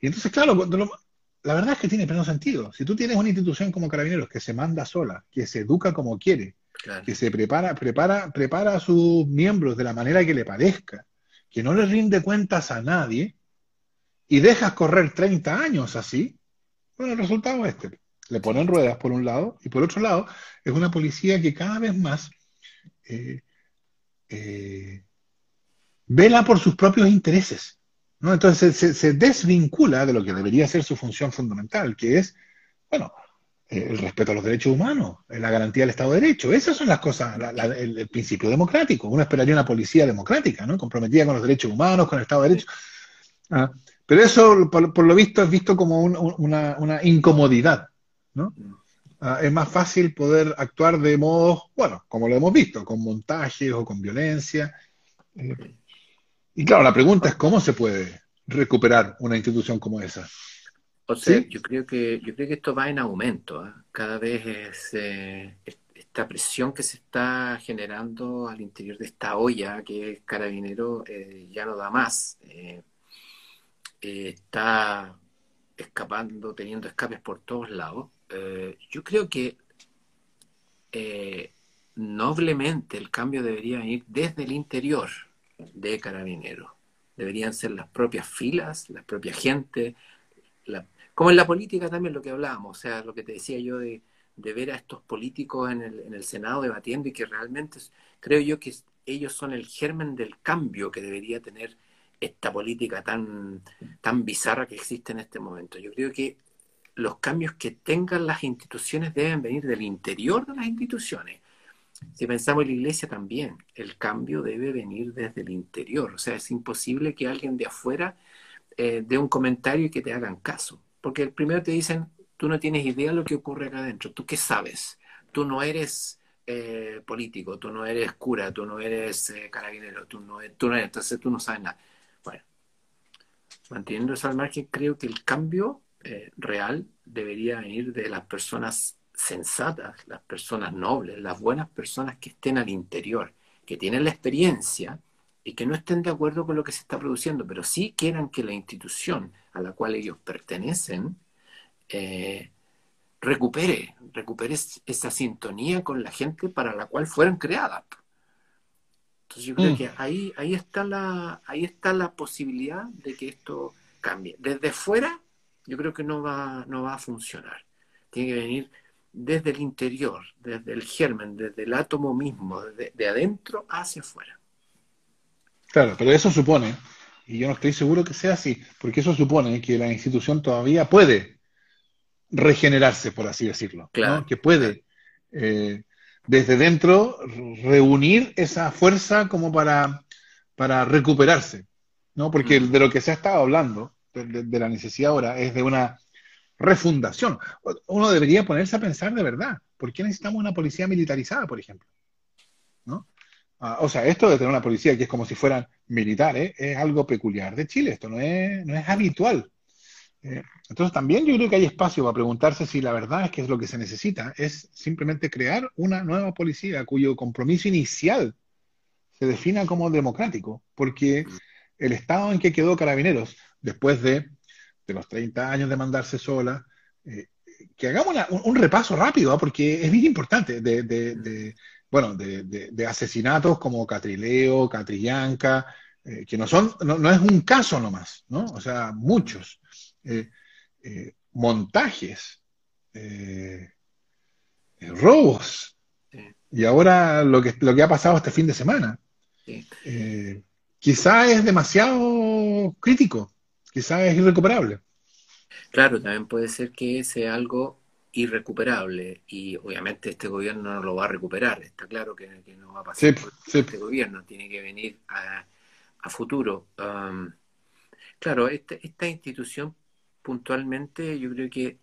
Y entonces, claro, la verdad es que tiene pleno sentido. Si tú tienes una institución como Carabineros que se manda sola, que se educa como quiere, que se prepara, prepara, prepara a sus miembros de la manera que le parezca, que no le rinde cuentas a nadie y dejas correr 30 años así, bueno, el resultado es este. Le ponen ruedas por un lado y por otro lado es una policía que cada vez más eh, eh, vela por sus propios intereses. ¿no? Entonces se, desvincula de lo que debería ser su función fundamental, que es bueno, eh, el respeto a los derechos humanos, la garantía del Estado de Derecho. Esas son las cosas, el, principio democrático. Uno esperaría una policía democrática, ¿no? Comprometida con los derechos humanos, con el Estado de Derecho. Ah, pero eso, por, lo visto, es visto como una, incomodidad, ¿no? Ah, es más fácil poder actuar de modo, bueno, como lo hemos visto, con montajes o con violencia. Eh, y claro, la pregunta es cómo se puede recuperar una institución como esa. O sea, yo creo que yo creo que esto va en aumento. ¿ah? Cada vez es, eh, esta presión que se está generando al interior de esta olla que es carabinero eh, ya no da más. Eh, está escapando, teniendo escapes por todos lados. yo creo que noblemente el cambio debería ir desde el interior de carabinero. Deberían ser las propias filas, la propia gente, la, como en la política también lo que hablábamos, o sea, lo que te decía yo de, ver a estos políticos en el, en el, Senado debatiendo y que realmente creo yo que ellos son el germen del cambio que debería tener esta política tan, tan bizarra que existe en este momento. Yo creo que los cambios que tengan las instituciones deben venir del interior de las instituciones. Si pensamos en la iglesia también, el cambio debe venir desde el interior. O sea, es imposible que alguien de afuera eh, dé un comentario y que te hagan caso. Porque primero te dicen, tú no tienes idea de lo que ocurre acá adentro, tú qué sabes, tú no eres eh, político, tú no eres cura, tú no eres eh, carabinero, tú no, tú no eres, entonces tú no sabes nada. Bueno, manteniendo eso al margen, creo que el cambio real debería venir de las personas sensatas, las personas nobles, las buenas personas que estén al interior, que tienen la experiencia y que no estén de acuerdo con lo que se está produciendo, pero sí quieran que la institución a la cual ellos pertenecen eh, recupere, recupere esa sintonía con la gente para la cual fueron creadas. Entonces yo creo mm. que ahí, ahí, está la, ahí está la posibilidad de que esto cambie. Desde fuera yo creo que no va, no va a funcionar. Tiene que venir desde el interior, desde el germen, desde el átomo mismo, de adentro hacia afuera. Claro, pero eso supone, y yo no estoy seguro que sea así, porque eso supone que la institución todavía puede regenerarse, por así decirlo, que puede eh, desde dentro reunir esa fuerza como para, para recuperarse, ¿no? Porque mm. de lo que se ha estado hablando, de, la necesidad ahora, es de una refundación. Uno debería ponerse a pensar de verdad, ¿por qué necesitamos una policía militarizada, por ejemplo? ¿No? Ah, o sea, esto de tener una policía que es como si fueran militares es algo peculiar de Chile, esto no es, no es habitual. Eh, entonces también yo creo que hay espacio para preguntarse si la verdad es que es lo que se necesita, es simplemente crear una nueva policía cuyo compromiso inicial se defina como democrático, porque el estado en que quedó Carabineros después de, los 30 años de mandarse sola, eh, que hagamos un, repaso rápido, ¿ah? porque es bien importante de bueno, de, asesinatos como Catrileo, Catrillanca, eh, que no son, no, es un caso nomás, ¿no? O sea, muchos. Eh, montajes, robos. Y ahora lo que, lo que ha pasado este fin de semana. quizá es demasiado crítico, quizá es irrecuperable. Claro, también puede ser que sea algo irrecuperable y obviamente este gobierno no lo va a recuperar, está claro que, no va a pasar este gobierno, tiene que venir a, futuro. Um, claro, este, esta institución puntualmente yo creo que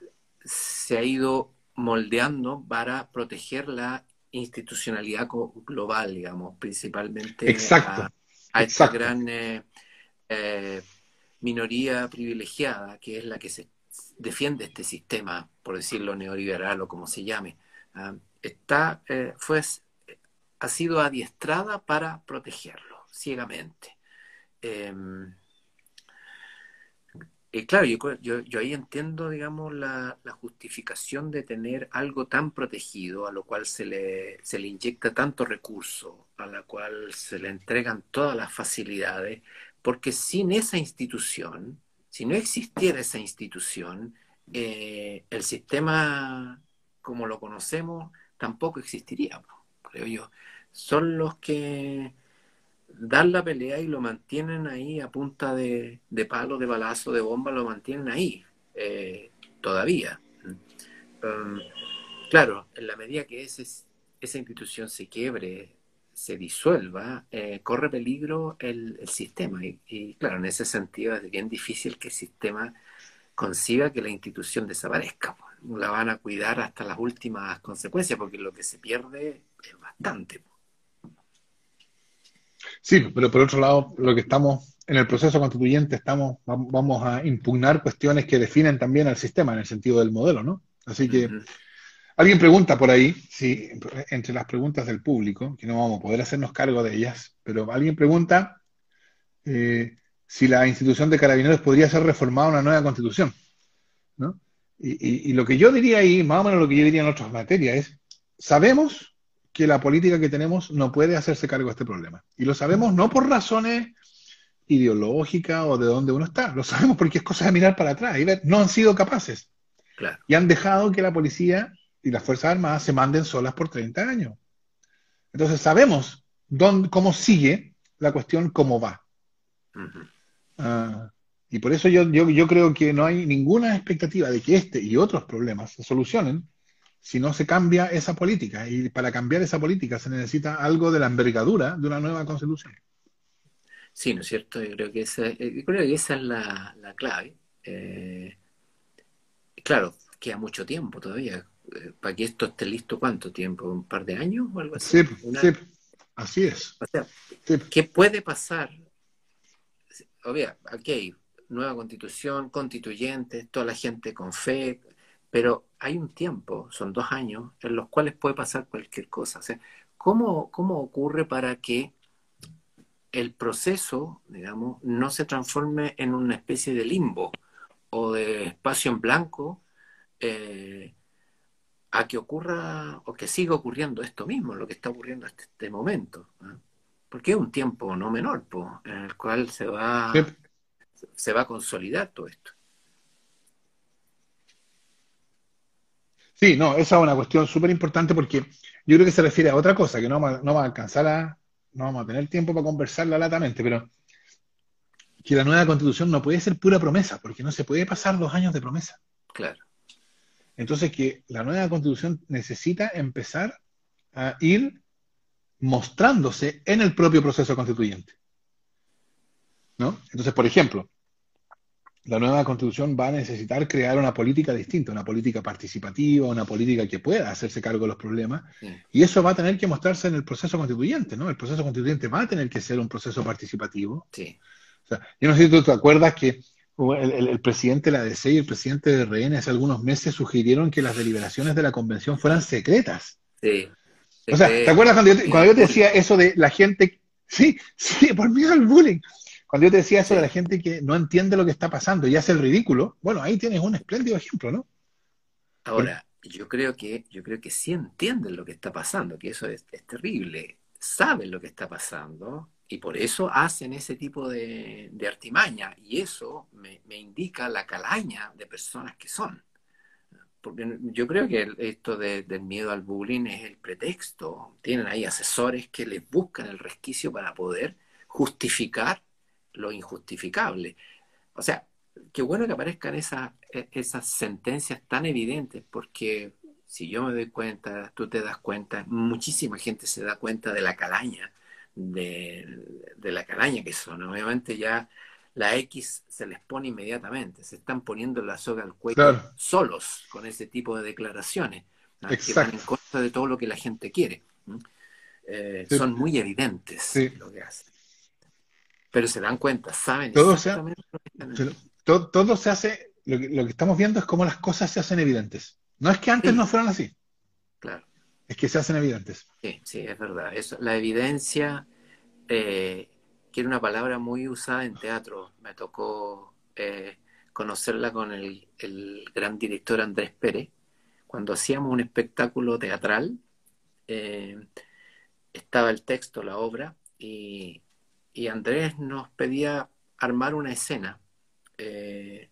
se ha ido moldeando para proteger la institucionalidad global, digamos, principalmente a, esta gran eh, eh, minoría privilegiada que es la que se defiende este sistema, por decirlo neoliberal o como se llame, ah, está, eh, fue, ha sido adiestrada para protegerlo ciegamente. Em, y claro, yo, yo, ahí entiendo, digamos, la, la, justificación de tener algo tan protegido, a lo cual se le, se le inyecta tanto recurso, a la cual se le entregan todas las facilidades, porque sin esa institución, si no existiera esa institución, eh, el sistema como lo conocemos tampoco existiría, creo yo. Son los que dan la pelea y lo mantienen ahí a punta de, palo, de balazo, de bomba, lo mantienen ahí eh, todavía. Um, claro, en la medida que ese, esa institución se quiebre, se disuelva, eh, corre peligro el, sistema. Y, claro, en ese sentido es bien difícil que el sistema conciba que la institución desaparezca. La van a cuidar hasta las últimas consecuencias, porque lo que se pierde es bastante. Sí, pero por otro lado, lo que estamos en el proceso constituyente, estamos, vamos a impugnar cuestiones que definen también al sistema en el sentido del modelo, ¿no? Así que alguien pregunta por ahí, sí, entre las preguntas del público, que no vamos a poder hacernos cargo de ellas, pero alguien pregunta eh, si la institución de carabineros podría ser reformada a una nueva constitución, ¿no? Y, y, lo que yo diría ahí, más o menos lo que yo diría en otras materias, es, sabemos que la política que tenemos no puede hacerse cargo de este problema. Y lo sabemos no por razones ideológicas o de dónde uno está, lo sabemos porque es cosa de mirar para atrás y ver, no han sido capaces. Y han dejado que la policía y las Fuerzas Armadas se manden solas por 30 años. Entonces sabemos dónde, cómo sigue la cuestión, cómo va. Ah, y por eso yo, yo, yo creo que no hay ninguna expectativa de que este y otros problemas se solucionen si no se cambia esa política. Y para cambiar esa política se necesita algo de la envergadura de una nueva constitución. Sí, ¿no es cierto? Yo creo que esa, eh, creo que esa es la, clave. Eh, claro, queda mucho tiempo todavía. Eh, para que esto esté listo, ¿cuánto tiempo? ¿Un par de años o algo así? Sí, así es. ¿Qué puede pasar? Obvio, aquí hay nueva constitución, constituyentes, toda la gente con fe, pero hay un tiempo, son dos años, en los cuales puede pasar cualquier cosa. O sea, ¿cómo, ¿Cómo ocurre para que el proceso, digamos, no se transforme en una especie de limbo o de espacio en blanco eh, a que ocurra o que siga ocurriendo esto mismo, lo que está ocurriendo hasta este momento? Porque es un tiempo no menor en el cual se va, se va a consolidar todo esto. Sí, no, esa es una cuestión súper importante porque yo creo que se refiere a otra cosa, que no no va a alcanzar a, no vamos a tener tiempo para conversarla latamente, pero que la nueva constitución no puede ser pura promesa, porque no se puede pasar dos años de promesa. Claro. Entonces que la nueva constitución necesita empezar a ir mostrándose en el propio proceso constituyente. ¿No? Entonces, por ejemplo, la nueva constitución va a necesitar crear una política distinta, una política participativa, una política que pueda hacerse cargo de los problemas, y eso va a tener que mostrarse en el proceso constituyente, ¿no? El proceso constituyente va a tener que ser un proceso participativo. Sí. O sea, yo no sé si tú te acuerdas que el, presidente de la DC y el presidente de RN hace algunos meses sugirieron que las deliberaciones de la convención fueran secretas. Sí. O sea, ¿te acuerdas cuando yo, cuando yo te decía eso de la gente? Sí, sí, por miedo al bullying. Cuando yo te decía eso de la gente que no entiende lo que está pasando y hace el ridículo, bueno, ahí tienes un espléndido ejemplo, ¿no? Ahora, yo creo que, yo creo que sí entienden lo que está pasando, que eso es, terrible. Saben lo que está pasando y por eso hacen ese tipo de, artimaña. Y eso me, indica la calaña de personas que son. Porque yo creo que esto del miedo al bullying es el pretexto. Tienen ahí asesores que les buscan el resquicio para poder justificar lo injustificable. O sea, qué bueno que aparezcan esas, e, esas sentencias tan evidentes, porque si yo me doy cuenta, tú te das cuenta, muchísima gente se da cuenta de la calaña, de, la calaña que son. Obviamente ya la X se les pone inmediatamente, se están poniendo la soga al cuello solos con ese tipo de declaraciones, que van en contra de todo lo que la gente quiere. Eh, son muy evidentes lo que hacen. Pero se dan cuenta, saben todo exactamente se, todo, se hace, lo que, estamos viendo es cómo las cosas se hacen evidentes. No es que antes no fueran así. Claro. Es que se hacen evidentes. Sí, sí, es verdad. Eso, la evidencia, eh, que era una palabra muy usada en teatro. Me tocó eh, conocerla con el, gran director Andrés Pérez. Cuando hacíamos un espectáculo teatral, eh, estaba el texto, la obra, y Andrés nos pedía armar una escena en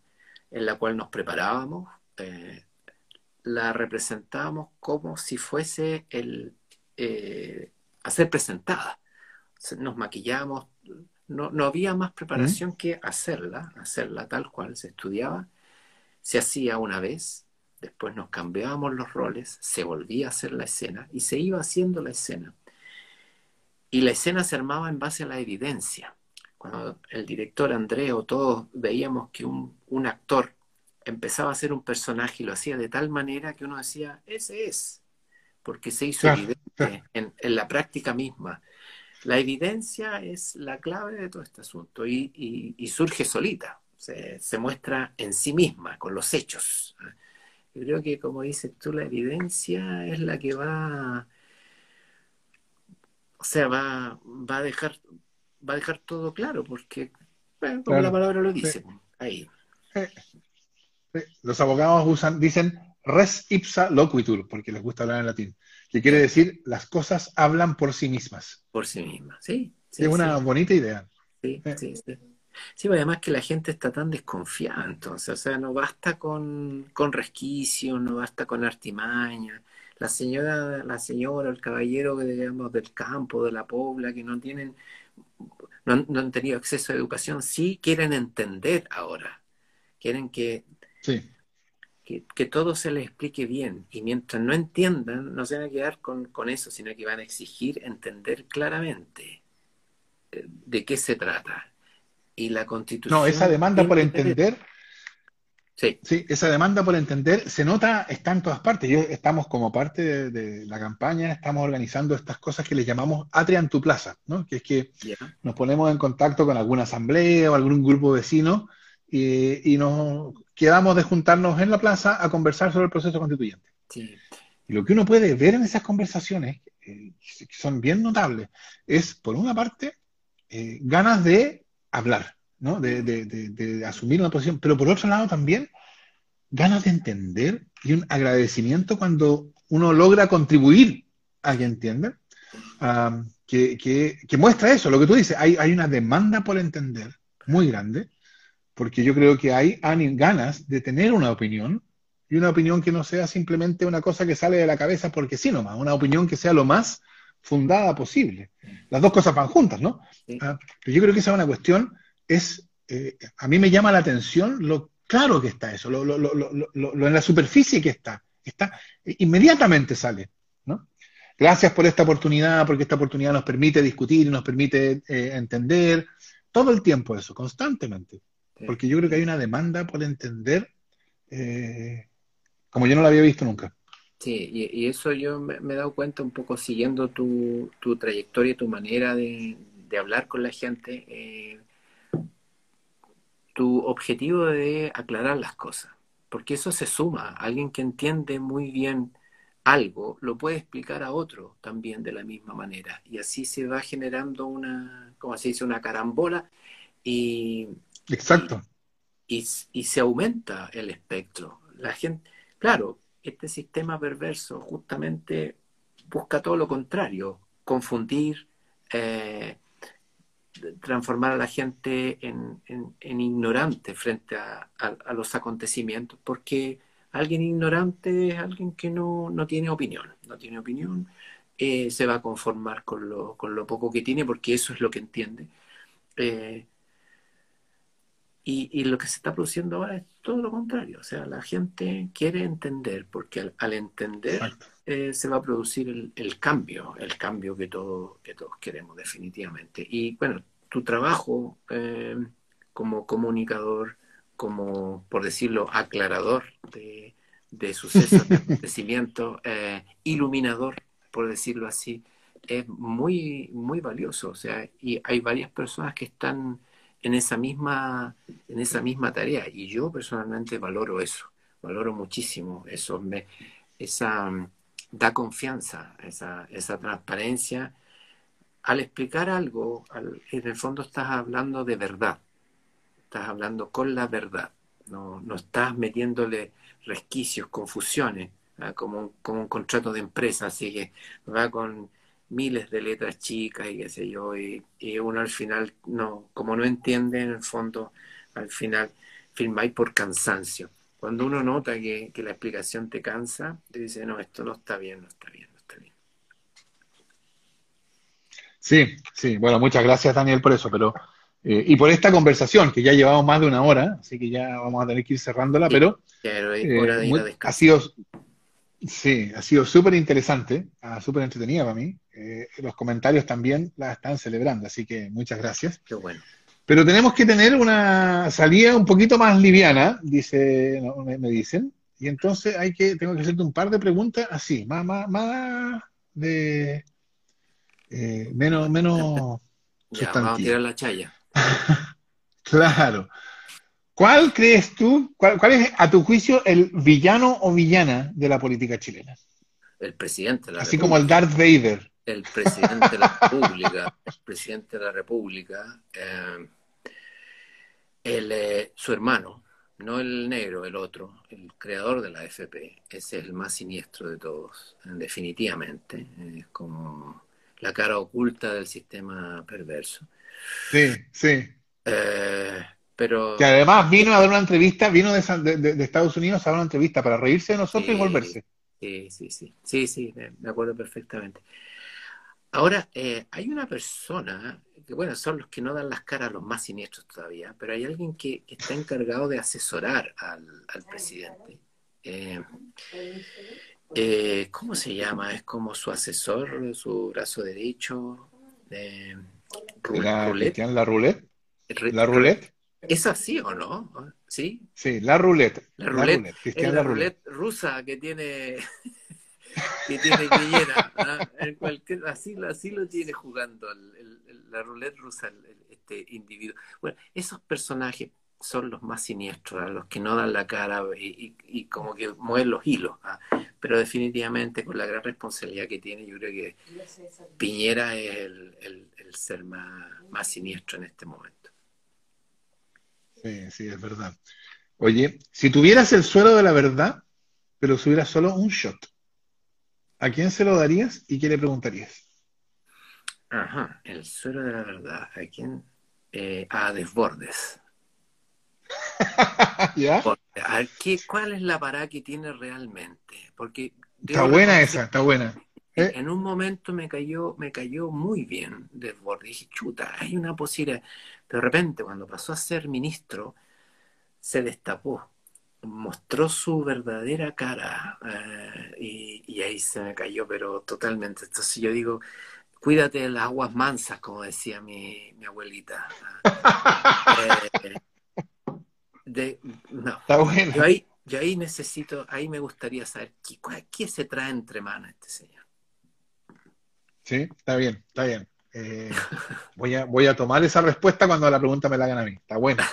la cual nos preparábamos, la representábamos como si fuese el eh, a ser presentada. Nos maquillamos, no, no había más preparación que hacerla, hacerla tal cual se estudiaba, se hacía una vez después nos cambiábamos los roles, se volvía a hacer la escena y se iba haciendo la escena. Y la escena se armaba en base a la evidencia. Cuando el director André o todos veíamos que un, actor empezaba a ser un personaje y lo hacía de tal manera que uno decía, ese es, porque se hizo evidente En, la práctica misma. La evidencia es la clave de todo este asunto y, surge solita, se, se, muestra en sí misma, con los hechos. Yo creo que, como dices tú, la evidencia es la que va, o sea, va, va a dejar, va a dejar todo claro, porque, como la palabra lo dice, ahí. Los abogados usan, dicen res ipsa loquitur, porque les gusta hablar en latín, que quiere decir las cosas hablan por sí mismas. Por sí mismas, sí. es una bonita idea. Sí, sí, sí. Sí, pues, además que la gente está tan desconfiada, entonces, o sea, no basta con, con resquicio, no basta con artimaña. La señora, la señora, el caballero, digamos, del campo, de la pobla, que no tienen, no han, tenido acceso a educación, sí quieren entender ahora. Quieren que, que, que, todo se les explique bien. Y mientras no entiendan, no se van a quedar con, con eso, sino que van a exigir entender claramente eh, de qué se trata y la constitución. No, esa demanda por entender. Sí. sí. esa demanda por entender se nota, está en todas partes. Yo, estamos como parte de, la campaña, estamos organizando estas cosas que le llamamos Atria en tu plaza, ¿no? Que es que nos ponemos en contacto con alguna asamblea o algún grupo vecino y, y, nos quedamos de juntarnos en la plaza a conversar sobre el proceso constituyente. Sí. Y lo que uno puede ver en esas conversaciones, eh, que son bien notables, es, por una parte, eh, ganas de hablar, ¿no? De, asumir una posición, pero por otro lado también ganas de entender y un agradecimiento cuando uno logra contribuir a que entienda, que, muestra eso, lo que tú dices, hay, hay una demanda por entender muy grande, porque yo creo que hay, ganas de tener una opinión y una opinión que no sea simplemente una cosa que sale de la cabeza porque sí nomás, una opinión que sea lo más fundada posible. Las dos cosas van juntas, ¿no? Ah, pero yo creo que esa es una cuestión, es, eh, a mí me llama la atención lo claro que está eso, lo, en la superficie que está, está, inmediatamente sale, ¿no? Gracias por esta oportunidad, porque esta oportunidad nos permite discutir y nos permite eh, entender, todo el tiempo eso, constantemente, porque yo creo que hay una demanda por entender eh, como yo no la había visto nunca. Sí, y, eso yo me, he dado cuenta un poco siguiendo tu, tu trayectoria, tu manera de, hablar con la gente, eh, tu objetivo de aclarar las cosas, porque eso se suma. Alguien que entiende muy bien algo lo puede explicar a otro también de la misma manera, y así se va generando una, como se dice, una carambola y... Exacto. y, y se aumenta el espectro. La gente, claro, este sistema perverso justamente busca todo lo contrario, confundir, eh, transformar a la gente en, ignorante frente a, los acontecimientos, porque alguien ignorante es alguien que no, tiene opinión, no tiene opinión, eh, se va a conformar con lo, con lo, poco que tiene, porque eso es lo que entiende. Eh, y, lo que se está produciendo ahora es todo lo contrario. O sea, la gente quiere entender, porque al, entender eh, se va a producir el, cambio, el cambio que, todo, que todos queremos definitivamente. Y bueno, tu trabajo eh, como comunicador, como, por decirlo, aclarador de, de sucesos, de acontecimientos, eh, iluminador, por decirlo así, es muy, muy valioso. O sea, y hay varias personas que están en esa misma, en esa misma tarea. Y yo personalmente valoro eso, valoro muchísimo eso. Me, esa, da confianza, esa, esa transparencia. Al explicar algo, en el fondo estás hablando de verdad, estás hablando con la verdad, no, no estás metiéndole resquicios, confusiones, como, como un contrato de empresa, así que va con miles de letras chicas y qué sé yo, y, uno al final, no, como no entiende en el fondo, al final firmáis por cansancio. Cuando uno nota que, la explicación te cansa, te dice, no, esto no está bien, no está bien, no está bien. Sí, sí, bueno, muchas gracias Daniel por eso, pero Eh, y por esta conversación, que ya llevamos más de una hora, así que ya vamos a tener que ir cerrándola, pero ha sido, sí, ha sido súper interesante, ah, súper entretenida para mí. los comentarios también la están celebrando, así que muchas gracias. Qué bueno. Pero tenemos que tener una salida un poquito más liviana, dice, me, dicen. Y entonces hay que, tengo que hacerte un par de preguntas así, más, más, más de eh, menos, menos ya, vamos a tirar la chaya. claro. ¿Cuál crees tú, cuál, cuál, es a tu juicio el villano o villana de la política chilena? El presidente de la Así como el Darth Vader. El presidente de la República, el presidente de la República, eh, eh, su hermano, no el negro, el otro, el creador de la FP, es el más siniestro de todos, definitivamente. Es como la cara oculta del sistema perverso. Sí, sí. Eh, pero... Que además vino a dar una entrevista, vino de, Estados Unidos a dar una entrevista para reírse de nosotros y volverse. Sí, sí, sí, sí, sí, me acuerdo perfectamente. Ahora, eh, hay una persona que bueno, son los que no dan las caras los más siniestros todavía, pero hay alguien que, está encargado de asesorar al, presidente. Eh, eh, ¿Cómo se llama? Es como su asesor, su brazo derecho. Eh, ¿La roulette? ¿La roulette? ¿Es así o no? ¿Sí? Sí, la roulette. La roulette, la la roulette rusa que tiene que tiene Piñera. ¿ah? así, así, lo tiene jugando la roulette rusa este individuo. Bueno, esos personajes son los más siniestros, ¿ah? los que no dan la cara y, como que mueven los hilos. ¿ah? Pero definitivamente con la gran responsabilidad que tiene, yo creo que Piñera es el, ser más, más siniestro en este momento. Sí, sí, es verdad. Oye, si tuvieras el suelo de la verdad, pero subieras solo un shot, ¿A quién se lo darías y qué le preguntarías? Ajá, el suelo de la verdad. ¿A quién? Eh, a Desbordes. ¿Ya? ¿Cuál es la parada que tiene realmente? Porque está buena esa, está buena. ¿Eh? En un momento me cayó, me cayó muy bien Desbordes. Dije, chuta, hay una posibilidad. Pero de repente, cuando pasó a ser ministro, se destapó mostró su verdadera cara eh, y, ahí se me cayó, pero totalmente. Entonces yo digo, cuídate de las aguas mansas, como decía mi, abuelita. Eh, de, no. Está bueno. Yo ahí, yo ahí necesito, ahí me gustaría saber qué, qué se trae entre manos este señor. Sí, está bien, está bien. Eh, voy, a, voy a tomar esa respuesta cuando la pregunta me la hagan a mí. Está buena.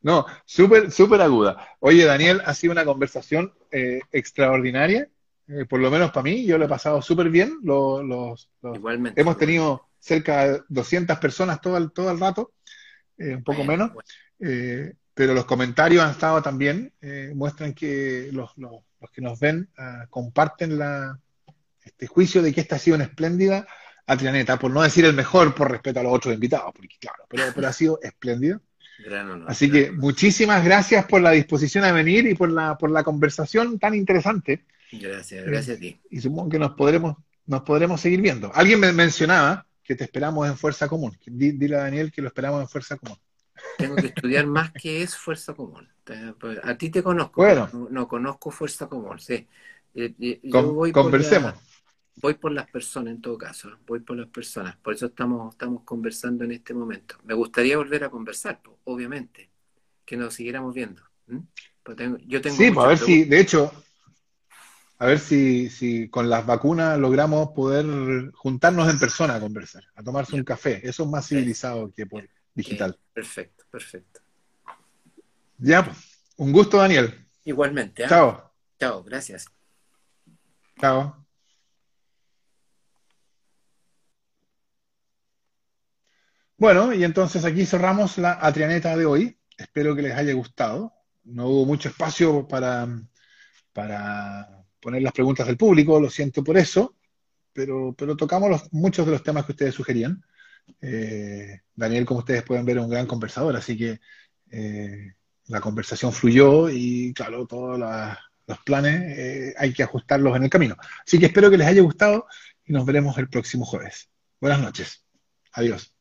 No, súper, súper aguda. Oye, Daniel, ha sido una conversación eh, extraordinaria, eh, por lo menos para mí. Yo lo he pasado súper bien. Los, Igualmente. Hemos tenido cerca de 200 personas todo el, todo el rato, eh, un poco menos. pero los comentarios han estado también, muestran que los, que nos ven ah, comparten la, este juicio de que esta ha sido una espléndida Atrianeta, por no decir el mejor por respeto a los otros invitados, porque claro, pero, pero ha sido espléndido. Así que muchísimas gracias por la disposición a venir y por la, por la conversación tan interesante. Gracias, gracias a ti. Y supongo que nos podremos, nos podremos seguir viendo. Alguien me mencionaba que te esperamos en Fuerza Común. Dile a Daniel que lo esperamos en Fuerza Común. Tengo que estudiar más que es Fuerza Común. Pues, a ti te conozco, bueno. no, conozco Fuerza Común, sí. Eh, eh, conversemos voy por las personas en todo caso, voy por las personas. Por eso estamos, estamos conversando en este momento. Me gustaría volver a conversar, obviamente, que nos siguiéramos viendo. Pues yo tengo sí, pues a ver si, de hecho, a ver si, si con las vacunas logramos poder juntarnos en persona a conversar, a tomarse un café. Eso es más civilizado que por digital. Perfecto, perfecto. Ya, pues. Un gusto, Daniel. Igualmente. ¿eh? Chao. Chao, gracias. Chao. Bueno, y entonces aquí cerramos la Atrianeta de hoy. Espero que les haya gustado. No hubo mucho espacio para, para poner las preguntas del público, lo siento por eso, pero, pero tocamos muchos de los temas que ustedes sugerían. Eh, Daniel, como ustedes pueden ver, es un gran conversador, así que eh, la conversación fluyó y, claro, todos los planes eh, hay que ajustarlos en el camino. Así que espero que les haya gustado y nos veremos el próximo jueves. Buenas noches. Adiós.